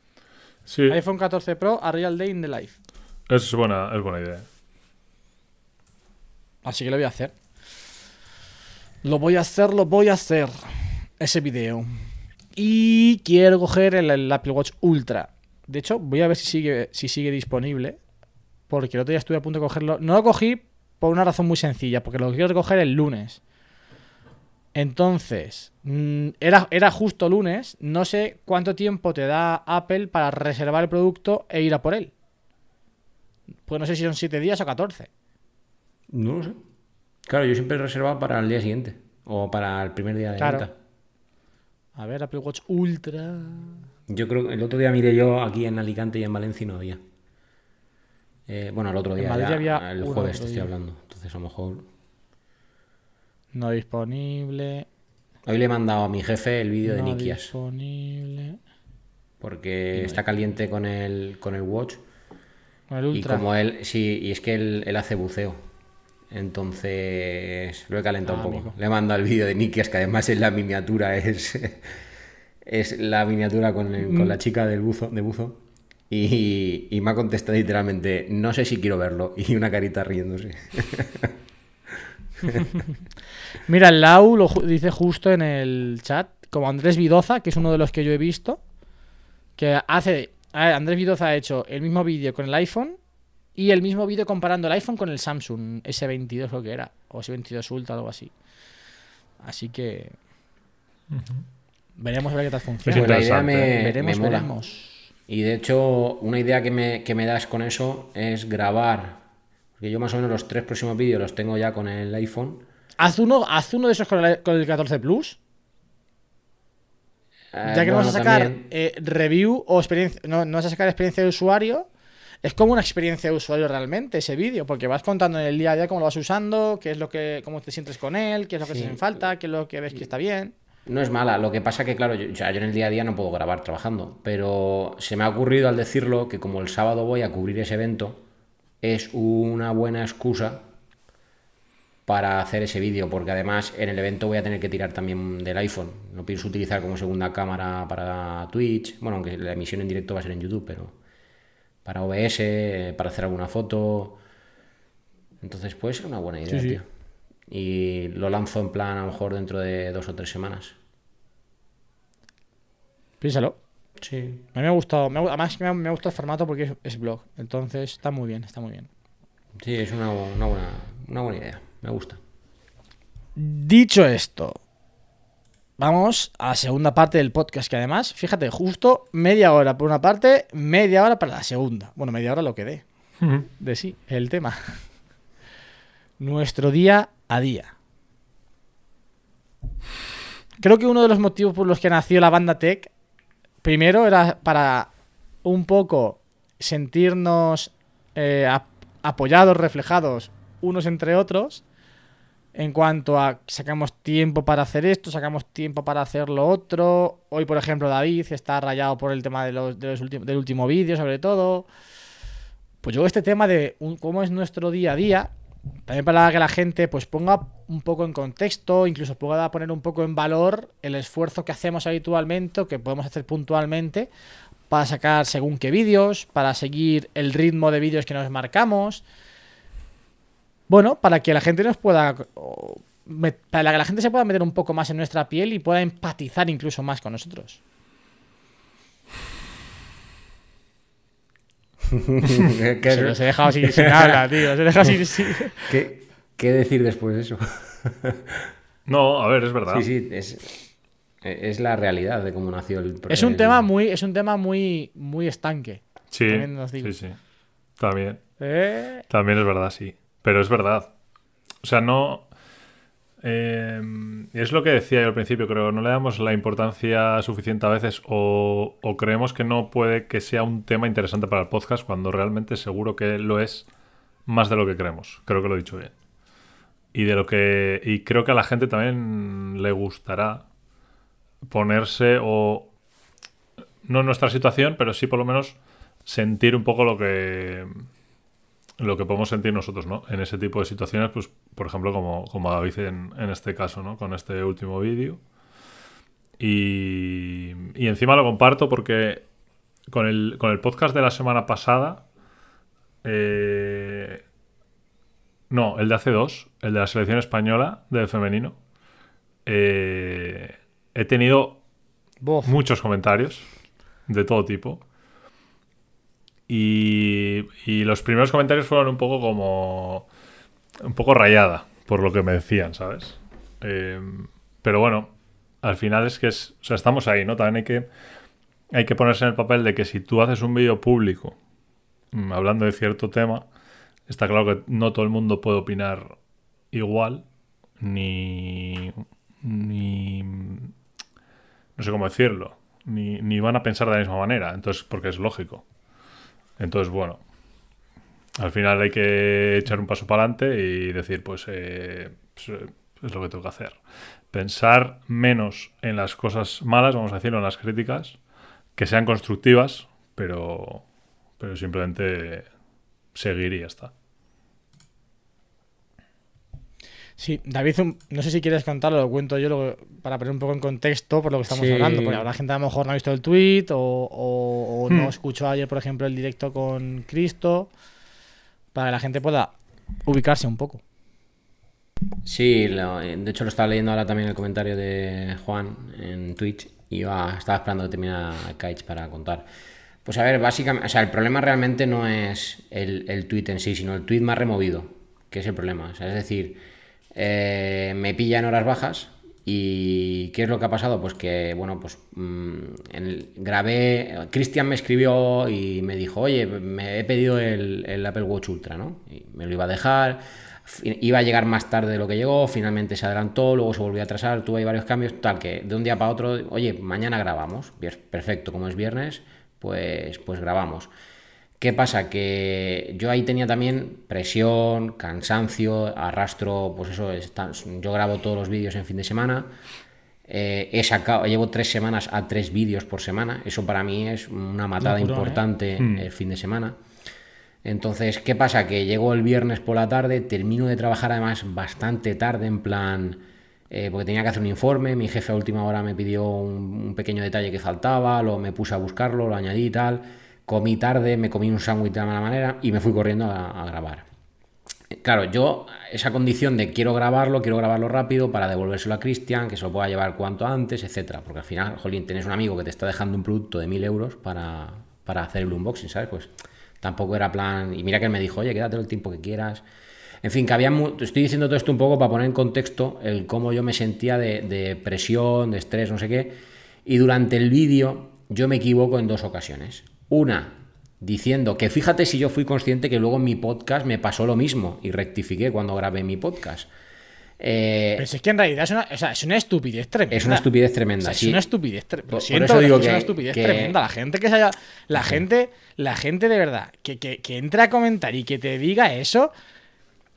Sí, iPhone 14 Pro a Real Day in the Life. es buena, es buena idea. Así que lo voy a hacer. Lo voy a hacer, lo voy a hacer. Ese video. Y quiero coger el, Apple Watch Ultra. De hecho, voy a ver si sigue, si sigue disponible. Porque el otro día estuve a punto de cogerlo. No lo cogí por una razón muy sencilla. Porque lo quiero recoger el lunes. Entonces, mm, era, era justo lunes. No sé cuánto tiempo te da Apple para reservar el producto e ir a por él. Pues no sé si son 7 días o 14. No lo sé. Claro, yo siempre he reservado para el día siguiente. O para el primer día de Claro. venta. A ver, Apple Watch Ultra. Yo creo que el otro día miré yo aquí en Alicante y en Valencia y no había. Eh, bueno, el otro En día, Madrid ya, había el jueves te estoy hablando. Entonces a lo mejor... No disponible. Hoy le he mandado a mi jefe el vídeo de no Nikias. disponible. Porque está caliente con el, con el Watch. Con el Y Ultra. como él, sí, y es que él, él hace buceo. Entonces lo he calentado Ah, un poco. amigo. Le he mandado el vídeo de Nikias, que además es la miniatura, es, es la miniatura con, el- con Mm. la chica del buzo, de buzo. Y, y me ha contestado literalmente, no sé si quiero verlo. Y una carita riéndose. Mira, el Lau lo ju- dice justo en el chat. Como Andrés Vidoza, que es uno de los que yo he visto. Que hace. a ver, Andrés Vidoza ha hecho el mismo vídeo con el iPhone y el mismo vídeo comparando el iPhone con el Samsung S22 creo que era, o S22 Ultra, algo así. Así que veremos a ver qué tal funciona. Pues la idea me, veremos, me mola. veremos. Y de hecho, una idea que me, que me das con eso es grabar. Porque yo más o menos los tres próximos vídeos los tengo ya con el iPhone. Haz uno, haz uno de esos con el, con el 14 Plus. Eh, Ya que no vas a bueno, sacar eh, review o experiencia, no, no vas a sacar experiencia de usuario, es como una experiencia de usuario realmente ese vídeo, porque vas contando en el día a día cómo lo vas usando, qué es lo que, cómo te sientes con él, qué es lo que Sí. te falta, qué es lo que ves que está bien. No es mala, lo que pasa que, claro, yo, en el día a día no puedo grabar trabajando, pero se me ha ocurrido al decirlo que como el sábado voy a cubrir ese evento, es una buena excusa para hacer ese vídeo, porque además en el evento voy a tener que tirar también del iPhone. Lo pienso utilizar como segunda cámara para Twitch, bueno, aunque la emisión en directo va a ser en YouTube, pero para OBS, para hacer alguna foto. Entonces puede ser una buena idea, Sí, sí. tío. Y lo lanzo en plan a lo mejor dentro de dos o tres semanas. Piénsalo. Sí. A mí me ha gustado, me ha- además me ha, me ha gustado el formato porque es, es blog, entonces está muy bien, está muy bien. Sí, es una, una buena, una buena idea. Me gusta. Dicho esto, vamos a la segunda parte del podcast, que además, fíjate, justo media hora por una parte, media hora para la segunda. Bueno, media hora lo que dé. de sí, el tema. Nuestro día a día. Creo que uno de los motivos por los que nació la banda Tech, primero era para un poco sentirnos eh, ap- apoyados, reflejados unos entre otros, en cuanto a sacamos tiempo para hacer esto, sacamos tiempo para hacer lo otro. Hoy, por ejemplo, David está rayado por el tema de los, del último vídeo, sobre todo. Pues yo este tema de un- cómo es nuestro día a día, también para que la gente pues ponga un poco en contexto, incluso pueda poner un poco en valor el esfuerzo que hacemos habitualmente o que podemos hacer puntualmente para sacar según qué vídeos, para seguir el ritmo de vídeos que nos marcamos. Bueno, para que la gente nos pueda. Para que la gente se pueda meter un poco más en nuestra piel y pueda empatizar incluso más con nosotros. ¿Qué, Se los he dejado sin, sin habla, tío. Se he dejado sin. sin- qué- qué decir después de eso? No, a ver, es verdad. Sí, sí, es, es la realidad de cómo nació el Es un el- tema muy, es un tema muy, muy estanque. Sí, También nos digo. sí, sí. También. Eh, También es verdad, sí. Pero es verdad. O sea, no. eh, es lo que decía yo al principio, creo. No le damos la importancia suficiente a veces o, o creemos que no puede que sea un tema interesante para el podcast cuando realmente seguro que lo es más de lo que creemos. Creo que lo he dicho bien. Y de lo que. Y creo que a la gente también le gustará ponerse o. No en nuestra situación, pero sí por lo menos sentir un poco lo que lo que podemos sentir nosotros, ¿no? En ese tipo de situaciones, pues, por ejemplo, como, como David en, en este caso, ¿no? Con este último vídeo. Y, y encima lo comparto porque con el, con el podcast de la semana pasada, eh, no, el de hace dos, el de la selección española del femenino, eh, he tenido bof. muchos comentarios de todo tipo. Y, y los primeros comentarios fueron un poco como. un poco rayada por lo que me decían, ¿sabes? Eh, pero bueno, al final es que es. O sea, estamos ahí, ¿no? También hay que. Hay que ponerse en el papel de que si tú haces un vídeo público mm, hablando de cierto tema, está claro que no todo el mundo puede opinar igual, ni. ni. no sé cómo decirlo, ni, ni van a pensar de la misma manera, entonces, porque es lógico. Entonces, bueno, al final hay que echar un paso para adelante y decir, pues, eh, pues, eh, es lo que tengo que hacer. Pensar menos en las cosas malas, vamos a decirlo, en las críticas, que sean constructivas, pero, pero simplemente seguir y ya está. Sí, David, no sé si quieres contarlo, lo cuento yo para poner un poco en contexto por lo que estamos Sí. hablando, porque habrá gente a lo mejor no ha visto el tweet o, o- o Hmm. no escuchó ayer, por ejemplo, el directo con Cristo, para que la gente pueda ubicarse un poco. Sí, lo- de hecho lo estaba leyendo ahora también el comentario de Juan en Twitch y iba- estaba esperando que terminara Kites para contar. Pues a ver, básicamente, o sea, el problema realmente no es el, el tweet en sí, sino el tweet más removido, que es el problema. O sea, es decir, eh, me pilla en horas bajas y ¿qué es lo que ha pasado? Pues que, bueno, pues mm, en grabé, Cristian me escribió y me dijo, oye, me he pedido el, el Apple Watch Ultra, ¿no? Y me lo iba a dejar, iba a llegar más tarde de lo que llegó, finalmente se adelantó, luego se volvió a atrasar, tuve varios cambios, tal que de un día para otro, oye, mañana grabamos, perfecto, como es viernes, pues, pues grabamos. ¿Qué pasa? Que yo ahí tenía también presión, cansancio, arrastro, pues eso, yo grabo todos los vídeos en fin de semana. Eh, he sacado, llevo tres semanas a tres vídeos por semana. Eso para mí es una matada ¿eh? importante hmm. el fin de semana. Entonces, ¿qué pasa? Que llego el viernes por la tarde, termino de trabajar además bastante tarde, en plan, eh, porque tenía que hacer un informe, mi jefe a última hora me pidió un, pequeño detalle que faltaba, lo, me puse a buscarlo, lo añadí y tal, comí tarde, me comí un sándwich de mala manera y me fui corriendo a, grabar. Claro, yo esa condición de quiero grabarlo, quiero grabarlo rápido para devolvérselo a Cristian, que se lo pueda llevar cuanto antes, etcétera. Porque al final, jolín, tienes un amigo que te está dejando un producto de mil euros para, para hacer el unboxing, ¿sabes? Pues tampoco era plan. Y mira que él me dijo, oye, quédate el tiempo que quieras. En fin, que había. Estoy diciendo todo esto un poco para poner en contexto el cómo yo me sentía de, presión, de estrés, no sé qué. Y durante el vídeo yo me equivoco en dos ocasiones. Una, diciendo que fíjate si yo fui consciente que luego en mi podcast me pasó lo mismo y rectifiqué cuando grabé mi podcast. Eh, Pero es que en realidad es una, o sea, es una estupidez tremenda. Es una estupidez tremenda. Es una estupidez tremenda. Por, eso digo que, es una estupidez tremenda. La gente que se haya. La gente, la gente de verdad, que, que, que entre a comentar y que te diga eso.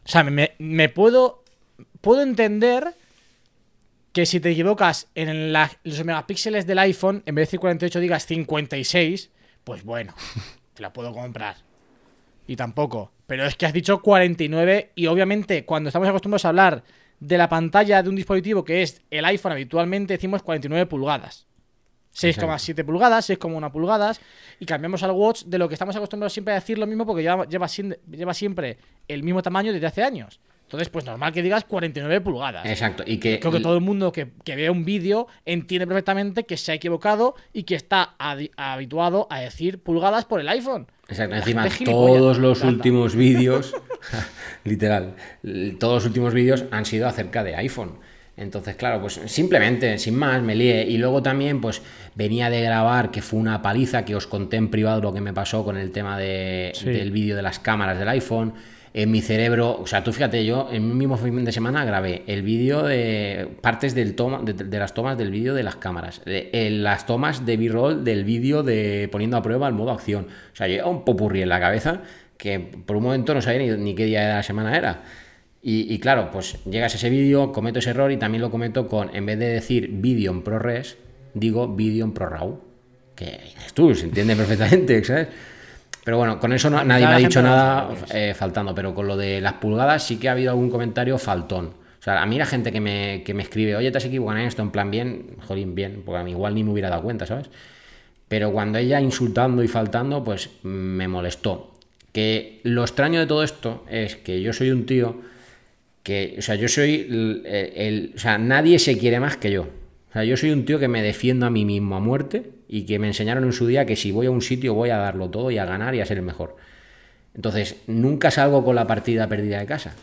O sea, me, puedo. Puedo entender que si te equivocas en los megapíxeles del iPhone, en vez de decir 48 digas 56, pues bueno, te la puedo comprar. Y tampoco. Pero es que has dicho 49 y obviamente cuando estamos acostumbrados a hablar de la pantalla de un dispositivo que es el iPhone habitualmente decimos 49 pulgadas. 6,7 pulgadas, 6,1 pulgadas y cambiamos al watch de lo que estamos acostumbrados siempre a decir lo mismo porque lleva, lleva, siempre el mismo tamaño desde hace años. Entonces, pues normal que digas 49 pulgadas. Exacto. Y que Creo que todo el mundo que, que vea un vídeo entiende perfectamente que se ha equivocado y que está habituado a decir pulgadas por el iPhone. Exacto. Encima, todos los últimos vídeos, literal, todos los últimos vídeos han sido acerca de iPhone. Entonces, claro, pues simplemente, sin más, me lié. Y luego también, pues venía de grabar, que fue una paliza, que os conté en privado lo que me pasó con el tema de, del vídeo de las cámaras del iPhone. En mi cerebro, o sea, tú fíjate, yo en un mismo fin de semana grabé el vídeo de partes del toma, de, las tomas del vídeo de las cámaras, las tomas de B-roll del vídeo de poniendo a prueba el modo acción. O sea, yo un popurrí en la cabeza que por un momento no sabía ni, ni qué día de la semana era. Y, claro, pues llegas a ese vídeo, cometo ese error y también lo cometo con, en vez de decir vídeo en ProRes, digo vídeo en ProRAW. Que tú, se entiende perfectamente, ¿sabes? Pero bueno, con eso nadie me ha dicho nada eh, faltando, pero con lo de las pulgadas sí que ha habido algún comentario faltón. O sea, a mí la gente que me, que me escribe, oye, te has equivocado en esto, en plan bien, jodín, bien, porque a mí igual ni me hubiera dado cuenta, ¿sabes? Pero cuando ella insultando y faltando, pues me molestó. Que lo extraño de todo esto es que yo soy un tío que, o sea, yo soy el, o sea, nadie se quiere más que yo. O sea, yo soy un tío que me defiendo a mí mismo a muerte y que me enseñaron en su día que si voy a un sitio voy a darlo todo y a ganar y a ser el mejor. Entonces, nunca salgo con la partida perdida de casa.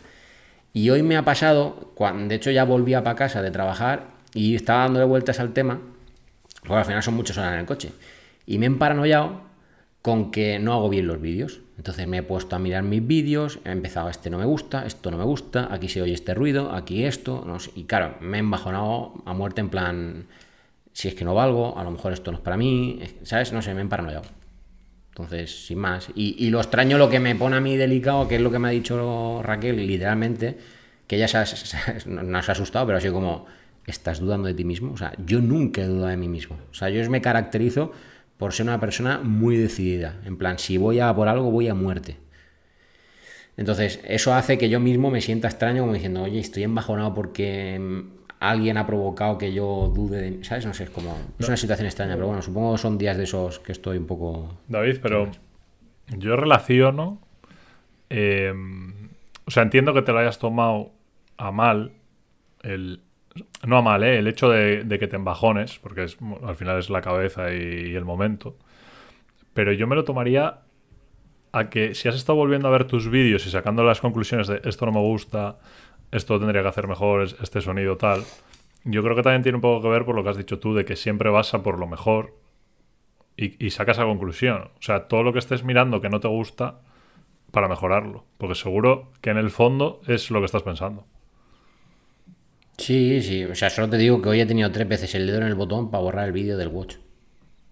Y hoy me ha pasado, cuando, de hecho ya volvía para casa de trabajar y estaba dándole vueltas al tema, porque al final son muchas horas en el coche, y me he paranoiado con que no hago bien los vídeos. Entonces me he puesto a mirar mis vídeos, he empezado, este no me gusta, esto no me gusta, aquí se oye este ruido, aquí esto, no sé, y claro, me he embajonado a muerte en plan, si es que no valgo, a lo mejor esto no es para mí, ¿sabes? No sé, me he paranoiado. Entonces, sin más. Y, lo extraño, lo que me pone a mí delicado, que es lo que me ha dicho Raquel, literalmente, que ella se no se ha asustado, pero así como, ¿estás dudando de ti mismo? O sea, yo nunca he dudado de mí mismo. O sea, yo me caracterizo por ser una persona muy decidida. En plan, si voy a por algo, voy a muerte. Entonces, eso hace que yo mismo me sienta extraño como diciendo, oye, estoy embajonado porque mm, alguien ha provocado que yo dude de... ¿Sabes? No sé, es como... Es una situación extraña, pero bueno, supongo que son días de esos que estoy un poco... David, pero yo relaciono... Eh, o sea, entiendo que te lo hayas tomado a mal el, no a mal, ¿eh? el hecho de, que te embajones, porque es, al final es la cabeza y, el momento. pero yo me lo tomaría a que si has estado volviendo a ver tus vídeos y sacando las conclusiones de esto no me gusta, esto tendría que hacer mejor, es- este sonido tal, yo creo que también tiene un poco que ver por lo que has dicho tú, de que siempre vas a por lo mejor y, y sacas esa conclusión. O sea, todo lo que estés mirando que no te gusta para mejorarlo, porque seguro que en el fondo es lo que estás pensando. Sí, sí. O sea, solo te digo que hoy he tenido tres veces el dedo en el botón para borrar el vídeo del Watch.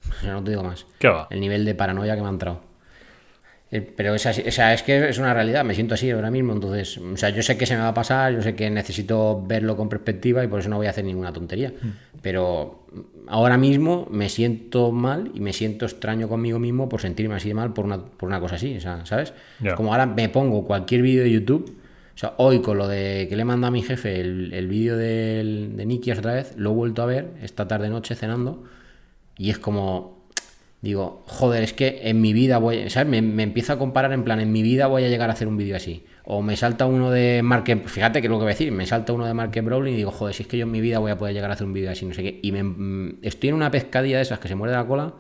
O sea, no te digo más. ¿Qué va? El nivel de paranoia que me ha entrado. Eh, Pero es así, o sea, es que es una realidad, me siento así ahora mismo, entonces, o sea, yo sé que se me va a pasar, yo sé que necesito verlo con perspectiva y por eso no voy a hacer ninguna tontería. Pero ahora mismo me siento mal y me siento extraño conmigo mismo por sentirme así de mal por una, por una cosa así, o sea, ¿sabes? Es como ahora me pongo cualquier vídeo de YouTube, o sea, hoy con lo de que le manda a mi jefe el, el vídeo de Nikias otra vez, lo he vuelto a ver esta tarde noche cenando y es como, digo, joder, es que en mi vida voy, ¿sabes? Me, me empiezo a comparar en plan, en mi vida voy a llegar a hacer un vídeo así. O me salta uno de Market, fíjate que es lo que voy a decir, me salta uno de Market Brawling y digo, joder, si es que yo en mi vida voy a poder llegar a hacer un vídeo así, no sé qué. Y me, mm, estoy en una pescadilla de esas que se muerde la cola,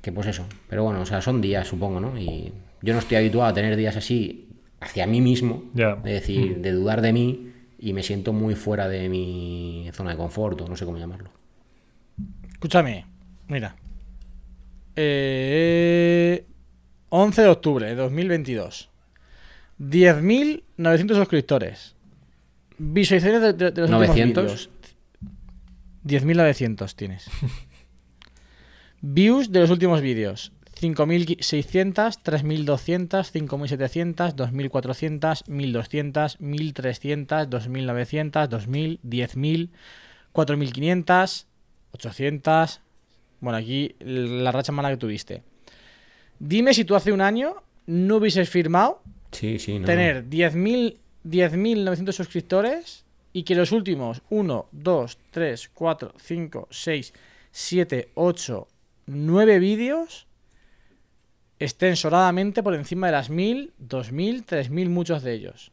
que pues eso. Pero bueno, o sea, son días, supongo, ¿no? Y yo no estoy habituado a tener días así hacia mí mismo, Ya. de decir, de dudar de mí y me siento muy fuera de mi zona de confort, o no sé cómo llamarlo. Escúchame, mira. Eh, 11 de octubre de 2022. 10.900 suscriptores. Visualizaciones de, de- de los últimos 900. vídeos. 10.900 tienes. Views de los últimos vídeos. 5.600, 3.200, 5.700, 2.400, 1.200, 1.300, 2.900, 2.000, 10.000, 4.500, 800. Bueno, aquí la racha mala que tuviste. Dime si tú hace un año no hubieses firmado Sí, sí, no. tener 10.000 10.900 suscriptores y que los últimos 1, 2, 3, 4, 5, 6, 7, 8, 9 vídeos estén sobradamente por encima de las 1.000, 2.000, 3.000, muchos de ellos.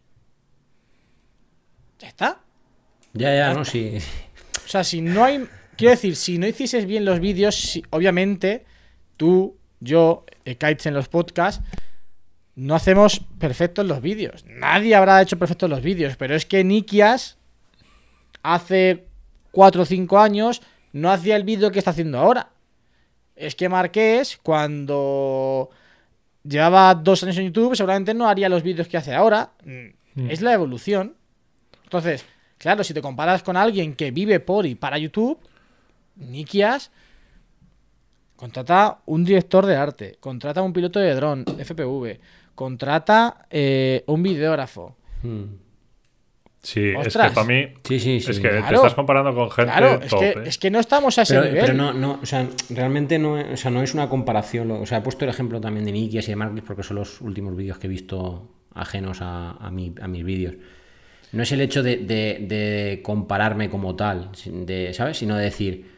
Ya está. Ya, ya, no, sí. O sea, si no hay. Quiero decir, si no hicieses bien los vídeos, si- obviamente tú, yo, eh, Kites en los podcasts, no hacemos perfectos los vídeos. Nadie habrá hecho perfectos los vídeos, pero es que Nikias hace 4 o 5 años no hacía el vídeo que está haciendo ahora. Es que Marqués, cuando llevaba dos años en YouTube, seguramente no haría los vídeos que hace ahora. Mm, Es la evolución. Entonces, claro, si te comparas con alguien que vive por y para YouTube, Nikias contrata un director de arte, contrata un piloto de dron, FPV, contrata eh, un videógrafo. Mm. Sí, es que para mí. Sí, sí, sí. Es que te estás comparando con gente Claro, es top, que, ¿eh? es que no estamos a ese Pero, nivel. pero no, no, o sea, realmente no, es- o sea, no es una comparación. O sea, he puesto el ejemplo también de Nikias y de Marcus porque son los últimos vídeos que he visto ajenos a, a, mi- a mis vídeos. No es el hecho de, de- de compararme como tal, de, ¿sabes? Sino de decir,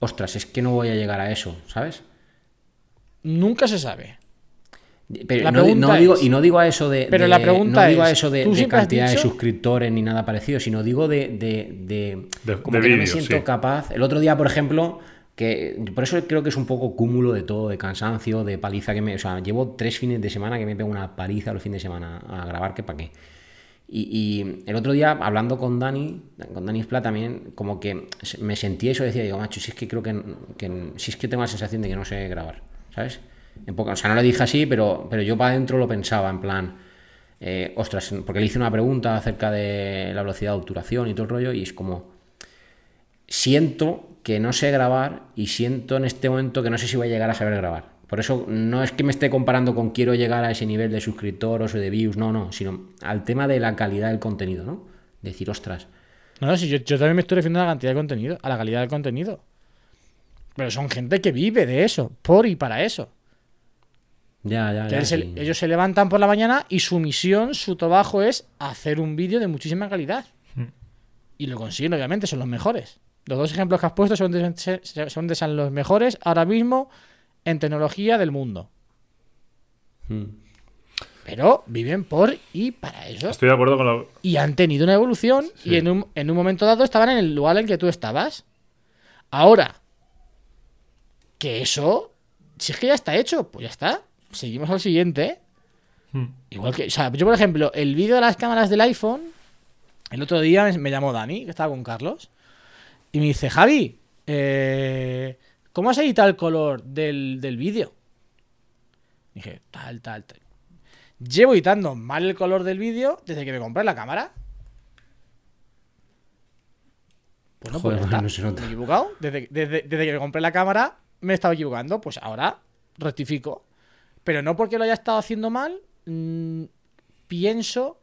ostras, es que no voy a llegar a eso, ¿sabes? Nunca se sabe. Pero La no, pregunta no digo, es- y no digo a eso de, Pero de- la pregunta no digo a es, eso de, ¿tú de cantidad de suscriptores ni nada parecido, sino digo de, de, de- De- como de que no me siento sí. capaz. El otro día, por ejemplo, que por eso creo que es un poco cúmulo de todo, de cansancio, de paliza que me, o sea, llevo tres fines de semana que me pego una paliza los fines de semana a grabar que para qué. Y, y el otro día, hablando con Dani, con Dani Splat también, como que me sentía eso, decía, digo, macho, si es que creo que, que- si es que tengo la sensación de que no sé grabar, ¿sabes? En poca- o sea, no lo dije así, pero, pero yo para adentro lo pensaba, en plan, eh, ostras, porque le hice una pregunta acerca de la velocidad de obturación y todo el rollo, y es como, siento que no sé grabar y siento en este momento que no sé si voy a llegar a saber grabar. Por eso no es que me esté comparando con quiero llegar a ese nivel de suscriptores o de views, no, no, sino al tema de la calidad del contenido, ¿no? Decir, ostras, No, no, si yo, yo también me estoy refiriendo a la cantidad de contenido, a la calidad del contenido. Pero son gente que vive de eso, por y para eso. ya, ya, Que ya. él se- sí. ellos se levantan por la mañana y su misión, su trabajo es hacer un vídeo de muchísima calidad. Y lo consiguen, obviamente, son los mejores. Los dos ejemplos que has puesto son de, son de son los mejores ahora mismo en tecnología del mundo. Mm. Pero viven por y para eso. Estoy de acuerdo con lo. Y han tenido una evolución Sí. y en un, en un momento dado estaban en el lugar en el que tú estabas. Ahora, que eso si es que ya está hecho, pues ya está. Seguimos al siguiente. Hmm. Igual que, o sea, yo por ejemplo, el vídeo de las cámaras del iPhone, el otro día me, me llamó Dani, que estaba con Carlos, y me dice, Javi, eh, ¿cómo has editado el color del, del vídeo? Dije, tal, tal, tal. Llevo editando mal el color del vídeo desde que me compré la cámara. Pues no, pues Joder, está. no se nota. Me he equivocado. Desde, desde- desde que me compré la cámara me he estado equivocando. Pues ahora rectifico. Pero no porque lo haya estado haciendo mal. mm, pienso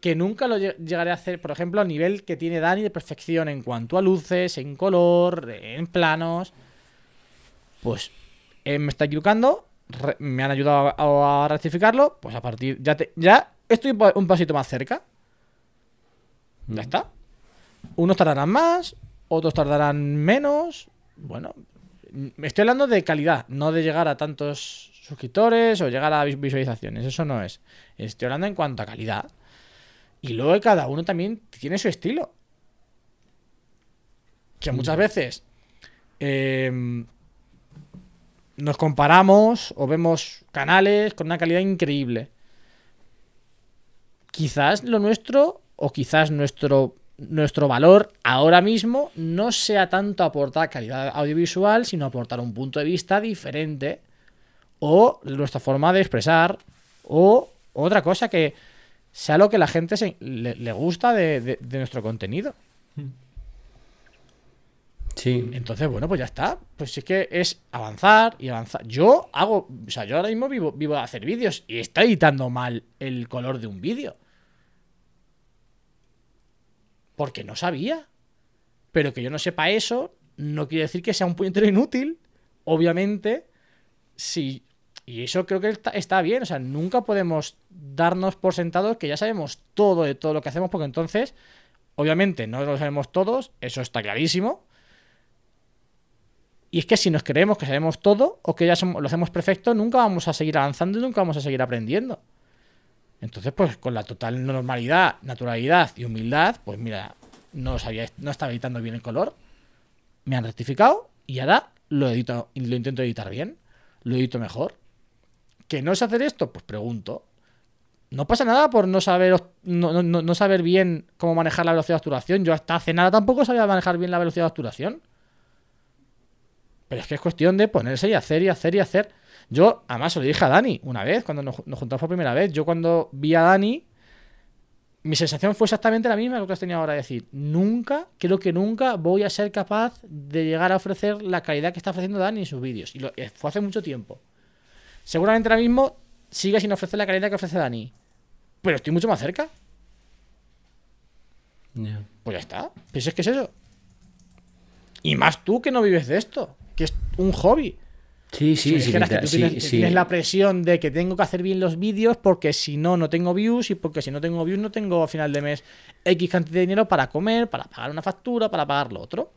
que nunca lo lle- llegaré a hacer, por ejemplo, a nivel que tiene Dani de perfección en cuanto a luces, en color, en planos. Pues eh, me está equivocando, re- me han ayudado a, a rectificarlo, pues a partir ya te- ya estoy un pa- un pasito más cerca. Ya está. Unos tardarán más, otros tardarán menos. Bueno, me estoy hablando de calidad, no de llegar a tantos suscriptores o llegar a vis- visualizaciones. Eso no es. Estoy hablando en cuanto a calidad. Y luego cada uno también tiene su estilo. Que muchas veces eh, nos comparamos o vemos canales con una calidad increíble. Quizás lo nuestro o quizás nuestro, nuestro valor ahora mismo no sea tanto aportar calidad audiovisual, sino aportar un punto de vista diferente o nuestra forma de expresar o otra cosa que sea lo que la gente se- le, le gusta de, de- de nuestro contenido. Entonces, bueno, pues ya está. Pues sí que es avanzar y avanzar. Yo hago, o sea, yo ahora mismo vivo, vivo de hacer vídeos y estoy editando mal el color de un vídeo. Porque no sabía. Pero que yo no sepa eso no quiere decir que sea un puñetero inútil. Obviamente, sí. Y eso creo que está, está bien. O sea, nunca podemos darnos por sentados que ya sabemos todo de todo lo que hacemos, porque entonces, obviamente, no lo sabemos todos, eso está clarísimo. Y es que si nos creemos que sabemos todo o que ya somos- lo hacemos perfecto, nunca vamos a seguir avanzando y nunca vamos a seguir aprendiendo. Entonces, pues con la total normalidad, naturalidad y humildad, pues mira, no sabía, no estaba editando bien el color. Me han rectificado y ahora lo edito, lo intento editar bien. Lo edito mejor. ¿Que no sé hacer esto? Pues pregunto. No pasa nada por no saber no, no- no saber bien cómo manejar la velocidad de obturación. Yo hasta hace nada tampoco sabía manejar bien la velocidad de obturación. Pero es que es cuestión de ponerse y hacer y hacer y hacer. Yo, además, se lo dije a Dani una vez, cuando nos, nos juntamos por primera vez. Yo, cuando vi a Dani, mi sensación fue exactamente la misma que tú has tenido ahora. Es decir, nunca, creo que nunca voy a ser capaz de llegar a ofrecer la calidad que está ofreciendo Dani en sus vídeos. Y lo, eh, fue hace mucho tiempo. Seguramente ahora mismo sigue sin ofrecer la calidad que ofrece Dani. Pero estoy mucho más cerca. Pues ya está. Pues es que es eso. Y más tú que no vives de esto. Que es un hobby. Sí, Si sí, me sí, que tú tienes, sí, que sí. tienes la presión de que tengo que hacer bien los vídeos porque si no, no tengo views y porque si no tengo views no tengo a final de mes X cantidad de dinero para comer, para pagar una factura, para pagar lo otro.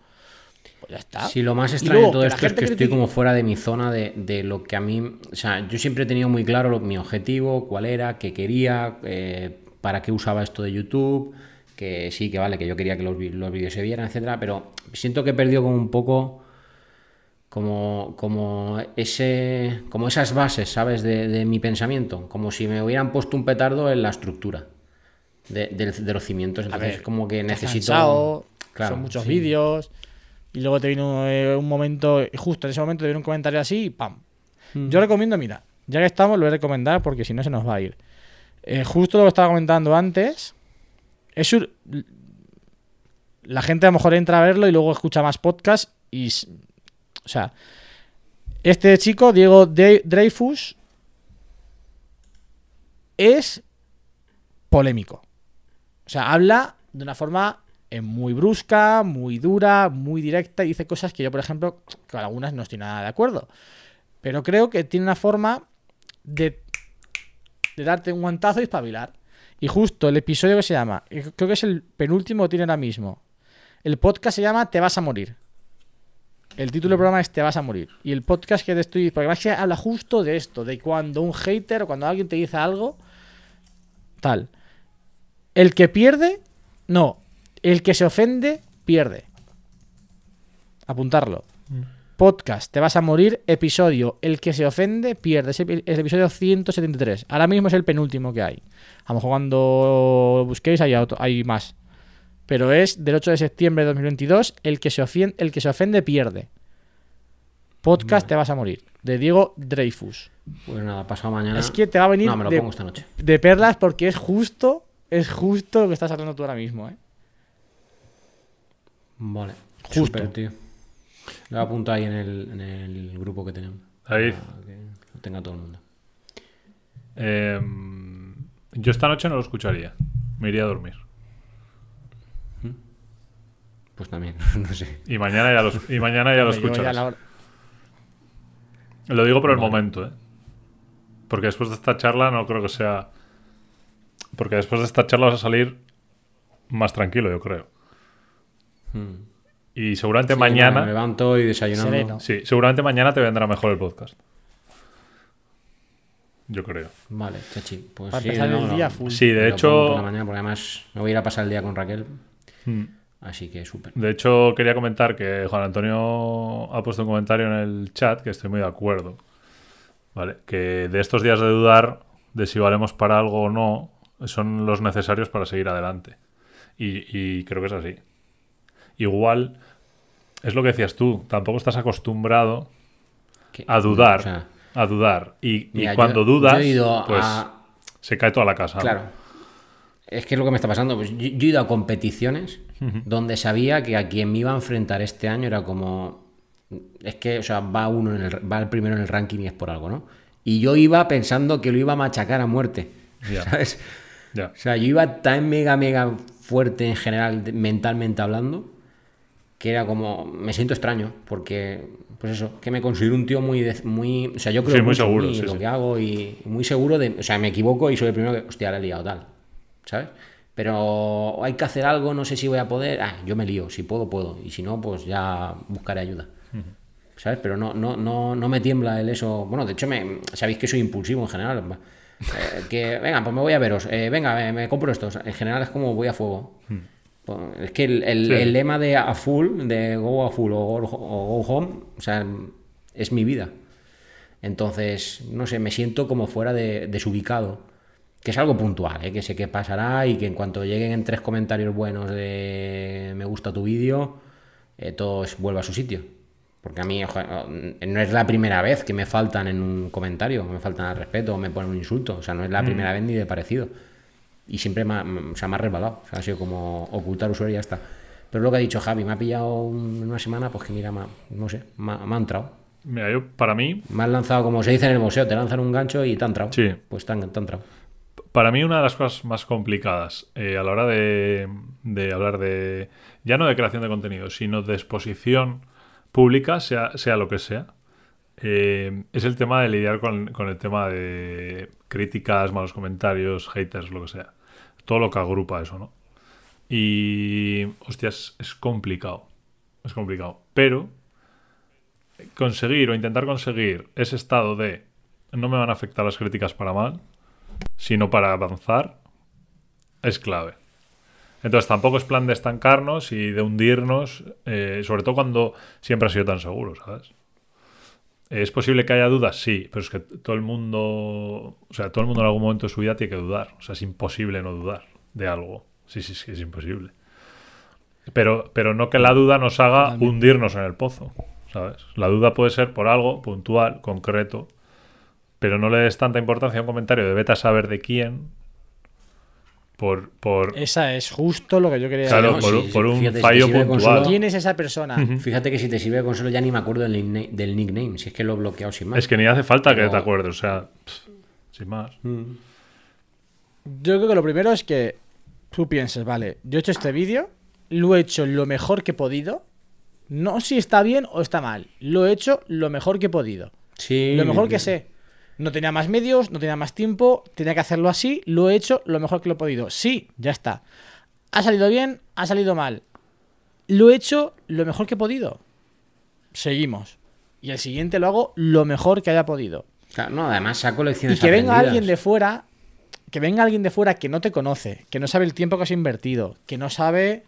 Pues ya está. Sí, lo más extraño luego, de todo esto es que estoy como fuera de mi zona de, de lo que a mí. O sea, yo siempre he tenido muy claro lo- mi objetivo, cuál era, qué quería, eh, para qué usaba esto de YouTube. Que sí, que vale, que yo quería que los, los vídeos se vieran, etcétera. Pero siento que he perdido como un poco. Como, como ese. Como esas bases, ¿sabes? De, de mi pensamiento. Como si me hubieran puesto un petardo en la estructura de, los cimientos. Entonces, ver, como que necesito. cansado, Claro, son muchos sí. vídeos. Y luego te vino eh, un momento, justo en ese momento te viene un comentario así y ¡pam! Mm. Yo recomiendo, mira, ya que estamos, lo voy a recomendar porque si no se nos va a ir. Eh, justo lo que estaba comentando antes. Es La gente a lo mejor entra a verlo y luego escucha más podcast y. O sea. Este chico, Diego Dreyfus, es polémico. O sea, habla de una forma eh, muy brusca, muy dura, muy directa y dice cosas que yo, por ejemplo, con algunas no estoy nada de acuerdo. Pero creo que tiene una forma de, de darte un guantazo y espabilar. Y justo el episodio que se llama, creo que es el penúltimo que tiene ahora mismo. El podcast se llama Te vas a morir. El título del programa es Te vas a morir. Y el podcast que te estoy. Porque habla justo de esto, de cuando un hater o cuando alguien te dice algo. Tal. El que pierde. No. El que se ofende, pierde. Apuntarlo. Podcast, te vas a morir. Episodio, el que se ofende pierde. Es el el episodio 173. Ahora mismo es el penúltimo que hay. A lo mejor cuando busquéis hay, otro- hay más. Pero es del 8 de septiembre de 2022. El que se ofende, el que se ofende pierde. Podcast, te vas a morir. De Diego Dreyfus. Pues nada, pasado mañana. Es que te va a venir No, me lo de, pongo esta noche. de perlas porque es justo, es justo lo que estás hablando tú ahora mismo, ¿eh? Vale. Justo. Tío. Lo apunto ahí en el, en el grupo que tenemos. David. Para que lo tenga todo el mundo. Eh, yo esta noche no lo escucharía. Me iría a dormir. Pues también, no sé. Y mañana ya lo, y mañana ya lo hora- Lo digo por el momento, ¿eh? Porque después de esta charla no creo que sea... Porque después de esta charla vas a salir más tranquilo, yo creo. Y seguramente Sí, Me mañana... levanto y desayunando. Sereno. Sí, seguramente mañana te vendrá mejor el podcast. Yo creo. Vale, chachi. Pues Para sí, empezar no, el no. día full. Sí, de hecho... por la mañana porque además me voy a ir a pasar el día con Raquel. Mm. Así que súper. De hecho, quería comentar que Juan Antonio ha puesto un comentario en el chat que estoy muy de acuerdo. ¿Vale? Que de estos días de dudar de si valemos para algo o no son los necesarios para seguir adelante. Y, y creo que es así. Igual, es lo que decías tú, tampoco estás acostumbrado a dudar. o sea, a dudar. Y, cuando yo- dudas, yo pues a- se cae toda la casa. Claro. Es que es lo que me está pasando. Pues yo, yo he ido a competiciones donde sabía que a quien me iba a enfrentar este año era como. Es que, o sea, va uno en el, va el primero en el ranking y es por algo, ¿no? Y yo iba pensando que lo iba a machacar a muerte. ¿Sabes? O sea, yo iba tan mega, mega fuerte en general, mentalmente hablando, que era como. Me siento extraño, porque. Pues eso, que me considero un tío muy. muy o sea, yo creo Sí, muy mucho en seguro, mí, sí, lo sí. que hago y muy seguro de. O sea, me equivoco y soy el primero que. Hostia, la he liado tal. ¿Sabes? Pero hay que hacer algo, no sé si voy a poder. Ah, yo me lío. Si puedo, puedo. Y si no, pues ya buscaré ayuda. ¿Sabes? Pero no, no, no, no me tiembla el eso. Bueno, de hecho, me, sabéis que soy impulsivo en general. Eh, que, venga, pues me voy a veros. Eh, venga, me, me compro esto. O sea, En general es como voy a fuego. Pues, Es que el, el- Sí. el lema de a full, de go a full o go, o go home, o sea, es mi vida. Entonces, no sé, me siento como fuera de, desubicado. Que es algo puntual, ¿eh? que sé que pasará y que en cuanto lleguen en tres comentarios buenos de me gusta tu vídeo, eh, todo vuelve a su sitio. Porque a mí no es la primera vez que me faltan en un comentario, me faltan al respeto o me ponen un insulto. O sea, no es la primera vez ni de parecido. Y siempre me ha, o sea, me ha resbalado. O sea, ha sido como ocultar usuario y ya está. Pero lo que ha dicho Javi, me ha pillado un- una semana, pues que mira, me ha- no sé, me ha, me ha entrado. Mira, yo, para mí, Me han lanzado, como se dice en el museo, te lanzan un gancho y te han entrado. Sí. Pues te han, te han entrado. Para mí una de las cosas más complicadas eh, a la hora de, de hablar de, ya no de creación de contenido, sino de exposición pública, sea, sea lo que sea, eh, es el tema de lidiar con, con el tema de críticas, malos comentarios, haters, lo que sea. Todo lo que agrupa eso, ¿no? Y, hostias, es complicado. Es complicado. Pero conseguir o intentar conseguir ese estado de no me van a afectar las críticas para mal, sino para avanzar, es clave. Entonces tampoco es plan de estancarnos y de hundirnos, eh, sobre todo cuando siempre ha sido tan seguro, ¿sabes? ¿Es posible que haya dudas? Sí, pero es que todo el mundo, o sea, todo el mundo en algún momento de su vida tiene que dudar. O sea, es imposible no dudar de algo. Sí, sí, sí, es imposible. Pero, pero no que la duda nos haga Totalmente. hundirnos en el pozo, ¿sabes? La duda puede ser por algo puntual, concreto, pero no le des tanta importancia a un comentario de vete a saber de quién por, por Esa es justo lo que yo quería claro, decir. por, sí, sí, por un fíjate, si fallo de puntual. ¿Quién es esa persona? Fíjate que si te sirve de consuelo ya ni me acuerdo del nickname, del nickname, si es que lo he bloqueado sin más. Es que ni hace falta que te acuerdes, o sea, pff, sin más. Yo creo que lo primero es que tú pienses, vale, yo he hecho este vídeo, lo he hecho lo mejor que he podido. No si está bien o está mal. Lo he hecho lo mejor que he podido. Sí, Lo mejor que sé. No tenía más medios, no tenía más tiempo, tenía que hacerlo así, lo he hecho lo mejor que lo he podido. Sí, ya está. ¿Ha salido bien? ¿Ha salido mal? Lo he hecho lo mejor que he podido. Seguimos. Y el siguiente lo hago lo mejor que haya podido. Claro, no, además saco Y lecciones que venga aprendidas. alguien de fuera, que venga alguien de fuera que no te conoce, que no sabe el tiempo que has invertido, que no sabe,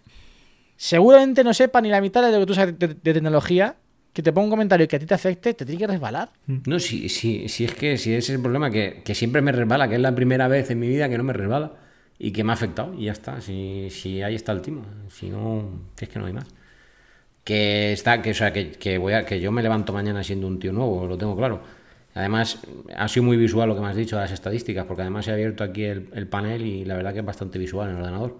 seguramente no sepa ni la mitad de lo que tú sabes de, de tecnología, que te ponga un comentario que a ti te afecte, te tiene que resbalar. No, sí, sí, sí es que si ese es el problema, que, que siempre me resbala, que es la primera vez en mi vida que no me resbala y que me ha afectado y ya está. Si, si ahí está el timo, si no, es que no hay más. Que está, que, o sea, que, que voy a, que yo me levanto mañana siendo un tío nuevo, lo tengo claro. Además, ha sido muy visual lo que me has dicho de las estadísticas, porque además he abierto aquí el, el panel y la verdad que es bastante visual en el ordenador.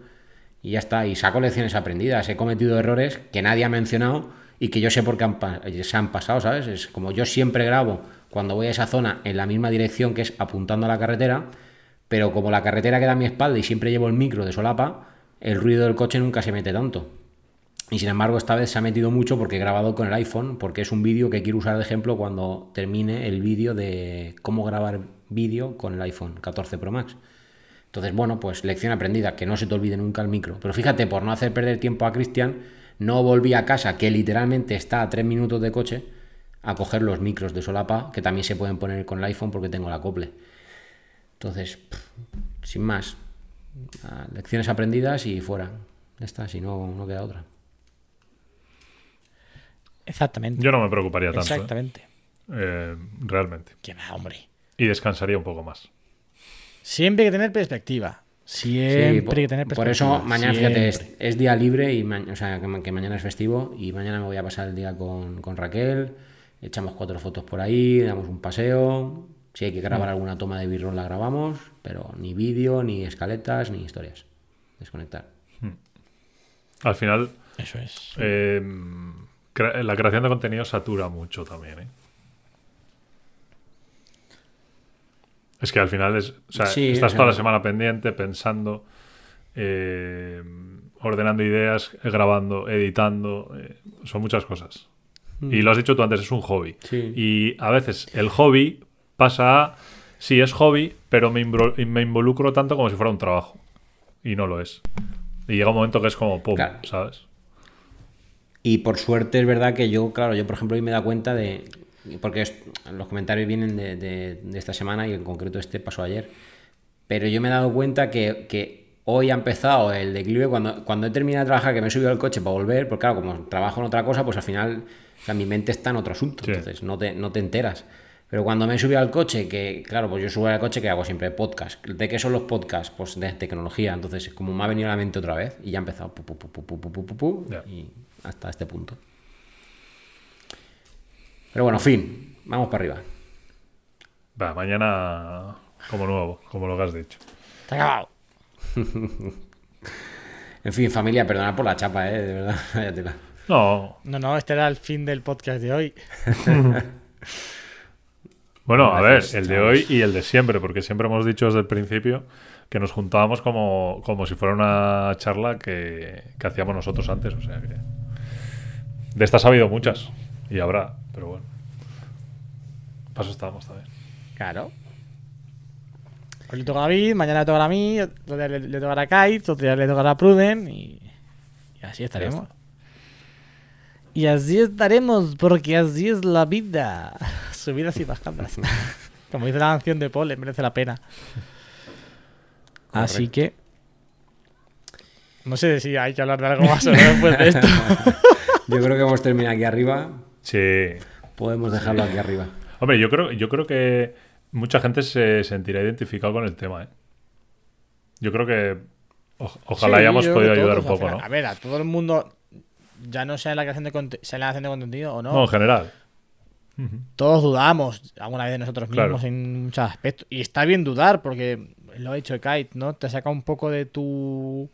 Y ya está, y saco lecciones aprendidas. He cometido errores que nadie ha mencionado y que yo sé por qué pa- se han pasado, ¿sabes? Es como yo siempre grabo cuando voy a esa zona en la misma dirección que es apuntando a la carretera, pero como la carretera queda a mi espalda y siempre llevo el micro de solapa, el ruido del coche nunca se mete tanto. Y sin embargo, esta vez se ha metido mucho porque he grabado con el iPhone, porque es un vídeo que quiero usar de ejemplo cuando termine el vídeo de cómo grabar vídeo con el iPhone 14 Pro Max. Entonces, bueno, pues lección aprendida, que no se te olvide nunca el micro. Pero fíjate, por no hacer perder tiempo a Cristian, no volví a casa, que literalmente está a tres minutos de coche, a coger los micros de solapa, que también se pueden poner con el iPhone porque tengo el acople. Entonces, pff, sin más, lecciones aprendidas y fuera. Ya está, si no, no queda otra. Exactamente. Yo no me preocuparía tanto. ¿eh? Exactamente. Eh, realmente. Que va, hombre. Y descansaría un poco más. Siempre hay que tener perspectiva. Siempre Sí, por, que tener por eso mañana, fíjate, es, día libre y o sea, que, ma- que mañana es festivo y mañana me voy a pasar el día con, con Raquel, echamos cuatro fotos por ahí, damos un paseo, si hay que grabar Mm. alguna toma de b la grabamos, pero ni vídeo, ni escaletas, ni historias. Desconectar. Al final, Eso es. eh, la creación de contenido satura mucho también. ¿eh? Es que al final es, o sea, Sí, estás toda la semana pendiente, pensando, eh, ordenando ideas, grabando, editando. eh, son muchas cosas. Y lo has dicho tú antes, es un hobby. Sí. Y a veces el hobby pasa a, sí, es hobby, pero me, me involucro tanto como si fuera un trabajo. Y no lo es. Y llega un momento que es como, pum, Claro. ¿sabes? Y por suerte es verdad que yo, claro, yo por ejemplo hoy me he dado cuenta de, porque los comentarios vienen de, de, de, esta semana y en concreto este pasó ayer, pero yo me he dado cuenta que, que hoy ha empezado el declive cuando, cuando he terminado de trabajar, que me he subido al coche para volver, porque claro, como trabajo en otra cosa, pues al final o sea, mi mente está en otro asunto, sí. entonces no te, no te enteras. Pero cuando me he subido al coche, que claro, pues yo subo al coche que hago siempre podcast. ¿De qué son los podcasts? Pues de tecnología. Entonces, como me ha venido a la mente otra vez y ya ha empezado pu, pu, pu, yeah. y hasta este punto. Pero bueno, fin, vamos para arriba. Va, mañana como nuevo, como lo que has dicho. Está acabado. En fin, familia, perdonad por la chapa, eh, de verdad. Vaya tela. No, No, no, este era el fin del podcast de hoy. bueno, a ver, el de hoy y el de siempre, porque siempre hemos dicho desde el principio que nos juntábamos como, como si fuera una charla que, que hacíamos nosotros antes, o sea que... De estas ha habido muchas, y habrá, pero bueno. Paso estábamos también. Claro. Hoy le toca a David, mañana le tocará a mí, otro día le, le tocará a Kite, otro día le tocará a Pruden y, y así estaremos. Y así estaremos, porque así es la vida. Subidas y bajadas. Como dice la canción de Paul, merece la pena. Así que. No sé si hay que hablar de algo más o no después de esto. Yo creo que hemos terminado aquí arriba. Sí. Podemos dejarlo aquí arriba. Hombre, yo creo, yo creo que mucha gente se sentirá identificado con el tema, ¿eh? Yo creo que o- ojalá Sí, hayamos podido ayudar un poco, final. ¿no? A ver, a todo el mundo, ya no sea en la creación de, sea en la creación de contenido o no, No, en general. todos dudamos alguna vez de nosotros mismos Claro. en muchos aspectos. Y está bien dudar, porque lo ha dicho Kite, ¿no? Te saca un poco de tu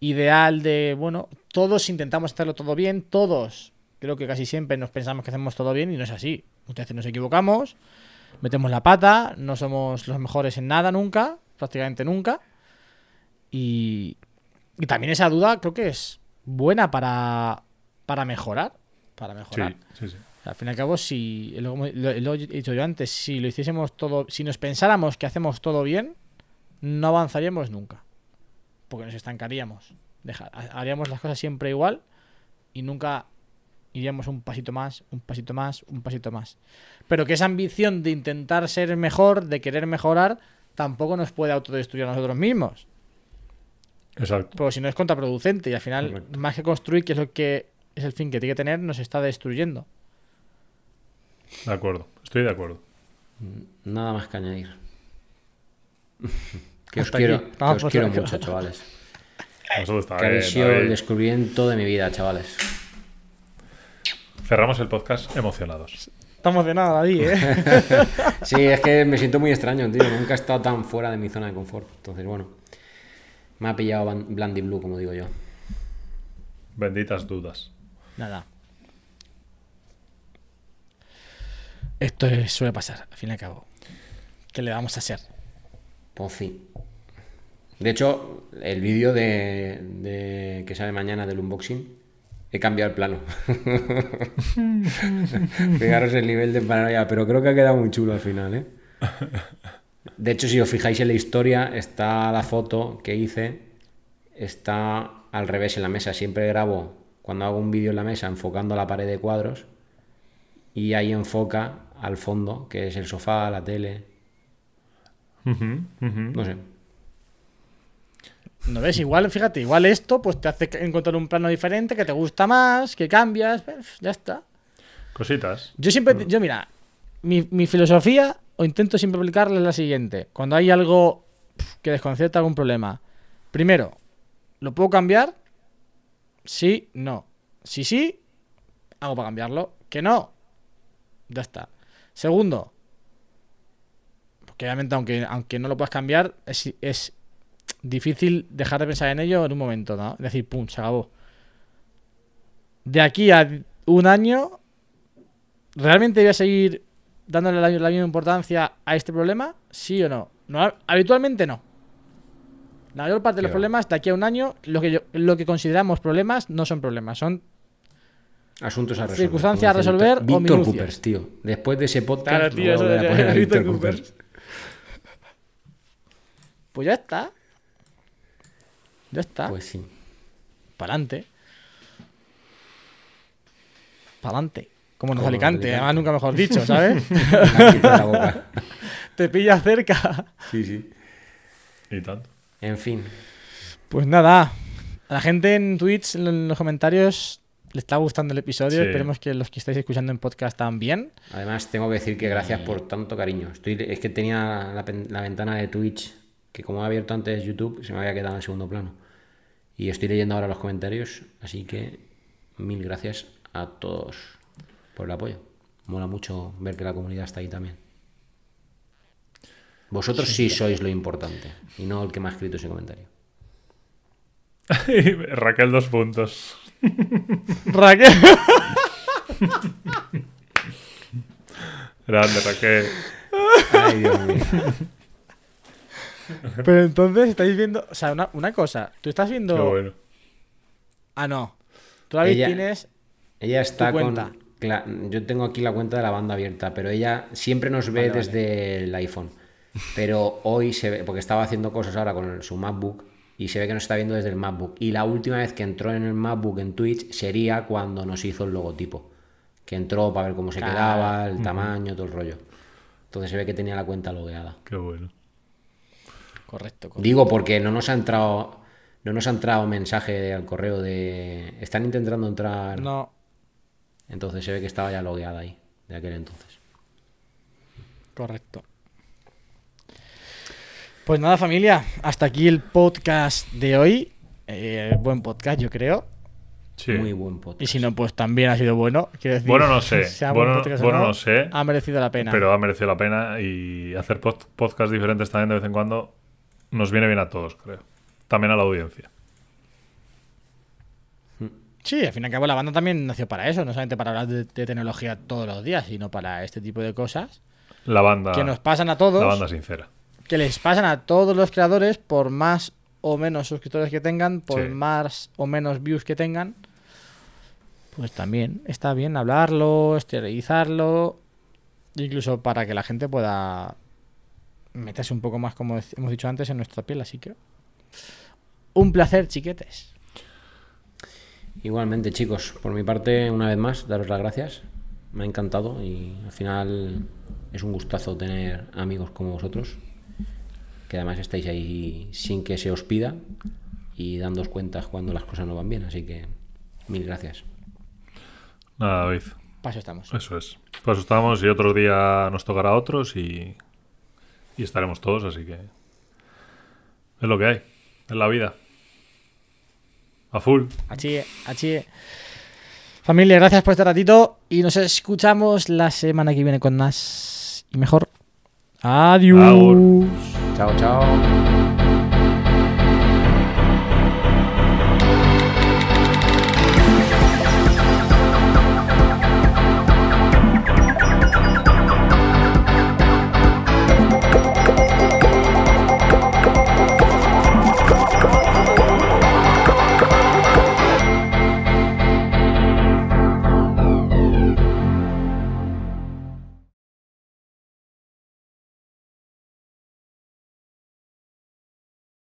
ideal de, bueno, todos intentamos hacerlo todo bien, todos. Creo que casi siempre nos pensamos que hacemos todo bien y no es así. Muchas veces nos equivocamos, metemos la pata, no somos los mejores en nada nunca, prácticamente nunca. Y, y también esa duda creo que es buena para, para mejorar. Para Sí, mejorar. sí, sí. Al fin y al cabo, si lo, lo- lo he dicho yo antes, si lo hiciésemos todo, si nos pensáramos que hacemos todo bien, no avanzaríamos nunca. Porque nos estancaríamos. Deja- ha- haríamos las cosas siempre igual y nunca iríamos un pasito más, un pasito más, un pasito más. Pero que esa ambición de intentar ser mejor, de querer mejorar, tampoco nos puede autodestruir a nosotros mismos. Exacto. Porque si no es contraproducente y al final, Correcto. más que construir, que es lo que es el fin que tiene que tener, nos está destruyendo. De acuerdo, estoy de acuerdo. Nada más que añadir. que os Hasta quiero, que os quiero mucho, chavales. Eso está Que habéis sido el descubrimiento de mi vida, chavales. Cerramos el podcast emocionados. Estamos de nada, David, ¿eh? Sí, es que me siento muy extraño, tío. Nunca he estado tan fuera de mi zona de confort. Entonces, bueno. Me ha pillado Blandy Blue, como digo yo. Benditas dudas. Nada. Esto es- suele pasar, al fin y al cabo. ¿Qué le vamos a hacer? Pues sí. De hecho, el vídeo de, de- que sale mañana del unboxing, he cambiado el plano. Fijaros el nivel de paranoia, pero creo que ha quedado muy chulo al final, ¿eh? De hecho, si os fijáis en la historia, está la foto que hice, está al revés en la mesa. Siempre grabo cuando hago un vídeo en la mesa enfocando la pared de cuadros y ahí enfoca al fondo, que es el sofá, la tele. No sé. ¿No ves? Igual, fíjate, igual esto pues te hace encontrar un plano diferente que te gusta más, que cambias, pues, ya está. Cositas. Yo siempre, yo mira, mi, mi filosofía, o intento siempre aplicarla, es la siguiente. Cuando hay algo que desconcierta algún problema, primero, ¿lo puedo cambiar? Sí, no. Si sí, hago para cambiarlo. Que no, ya está. Segundo, porque obviamente aunque, aunque no lo puedas cambiar, es, es difícil dejar de pensar en ello en un momento, ¿no? Es decir, pum, se acabó. De aquí a un año, ¿realmente voy a seguir dándole la, la misma importancia a este problema? ¿Sí o no? no habitualmente no. La mayor parte de los Claro. problemas, de aquí a un año, lo que, yo- lo que consideramos problemas no son problemas, son Asuntos a resolver. Circunstancias a resolver o Víctor minucias. Coopers, tío. Después de ese podcast, Claro, no tío, voy a a poner a Víctor Víctor Coopers. Coopers. Pues ya está. Ya está. Pues sí. Pa'lante. Pa'lante. Como nos Como Alicante, Alicante. además nunca mejor dicho, ¿sabes? La boca. Te pilla cerca. Sí, sí. Y tanto. En fin. Pues nada. A la gente en Twitch, en los comentarios, le está gustando el episodio. Sí. Esperemos que los que estáis escuchando en podcast también. Además, tengo que decir que gracias por tanto cariño. Estoy, es que tenía la ventana de Twitch, que como he abierto antes YouTube, se me había quedado en segundo plano. Y estoy leyendo ahora los comentarios, así que mil gracias a todos por el apoyo. Mola mucho ver que la comunidad está ahí también. Vosotros sí sois lo importante, y no el que me ha escrito ese comentario. Raquel, dos puntos. Raquel. Grande, Raquel. Ay, Dios mío. Pero entonces estáis viendo. O sea, una, una cosa. Tú estás Qué viendo. bueno. Ah, no. Tú, David, Ella- tienes. Ella está Tu con. Yo tengo aquí la cuenta de la banda abierta, pero ella siempre nos ve Vale, vale. desde el iPhone. Pero hoy se ve, porque estaba haciendo cosas ahora con su MacBook y se ve que nos está viendo desde el MacBook. Y la última vez que entró en el MacBook en Twitch sería cuando nos hizo el logotipo. Que entró para ver cómo se Claro. quedaba, el tamaño, todo el rollo. Entonces se ve que tenía la cuenta logueada. Qué bueno. Correcto, correcto. Digo porque no nos ha entrado. No nos ha entrado mensaje al correo de. Están intentando entrar. No. Entonces se ve que estaba ya logueada ahí, de aquel entonces. Correcto. Pues nada, familia. Hasta aquí el podcast de hoy. Eh, buen podcast, yo creo. Sí. Muy buen podcast. Y si no, pues también ha sido bueno. Quiero decir, Bueno, no sé. sea Bueno, podcast bueno, no sé. Ha merecido la pena. Pero ha merecido la pena y hacer pod- podcasts diferentes también de vez en cuando nos viene bien a todos, creo. También a la audiencia. Sí, al fin y al cabo la banda también nació para eso. No solamente para hablar de, de tecnología todos los días, sino para este tipo de cosas La banda, que nos pasan a todos. la banda sincera. que les pasan a todos los creadores por más o menos suscriptores que tengan, por Sí. más o menos views que tengan. Pues también está bien hablarlo, esterilizarlo, incluso para que la gente pueda meterse un poco más, como hemos dicho antes, en nuestra piel. Así que un placer, chiquetes. Igualmente, chicos, por mi parte, una vez más, daros las gracias. Me ha encantado y al final es un gustazo tener amigos como vosotros, que además estáis ahí sin que se os pida y dándos cuentas cuando las cosas no van bien. Así que mil gracias. Nada, David. Para eso estamos. Eso es. Pues estamos y otro día nos tocará a otros y, y estaremos todos, así que es lo que hay, es la vida. A full. Achie, achie. Familia, gracias por este ratito y nos escuchamos la semana que viene con más y mejor. Adiós. Chao, chao.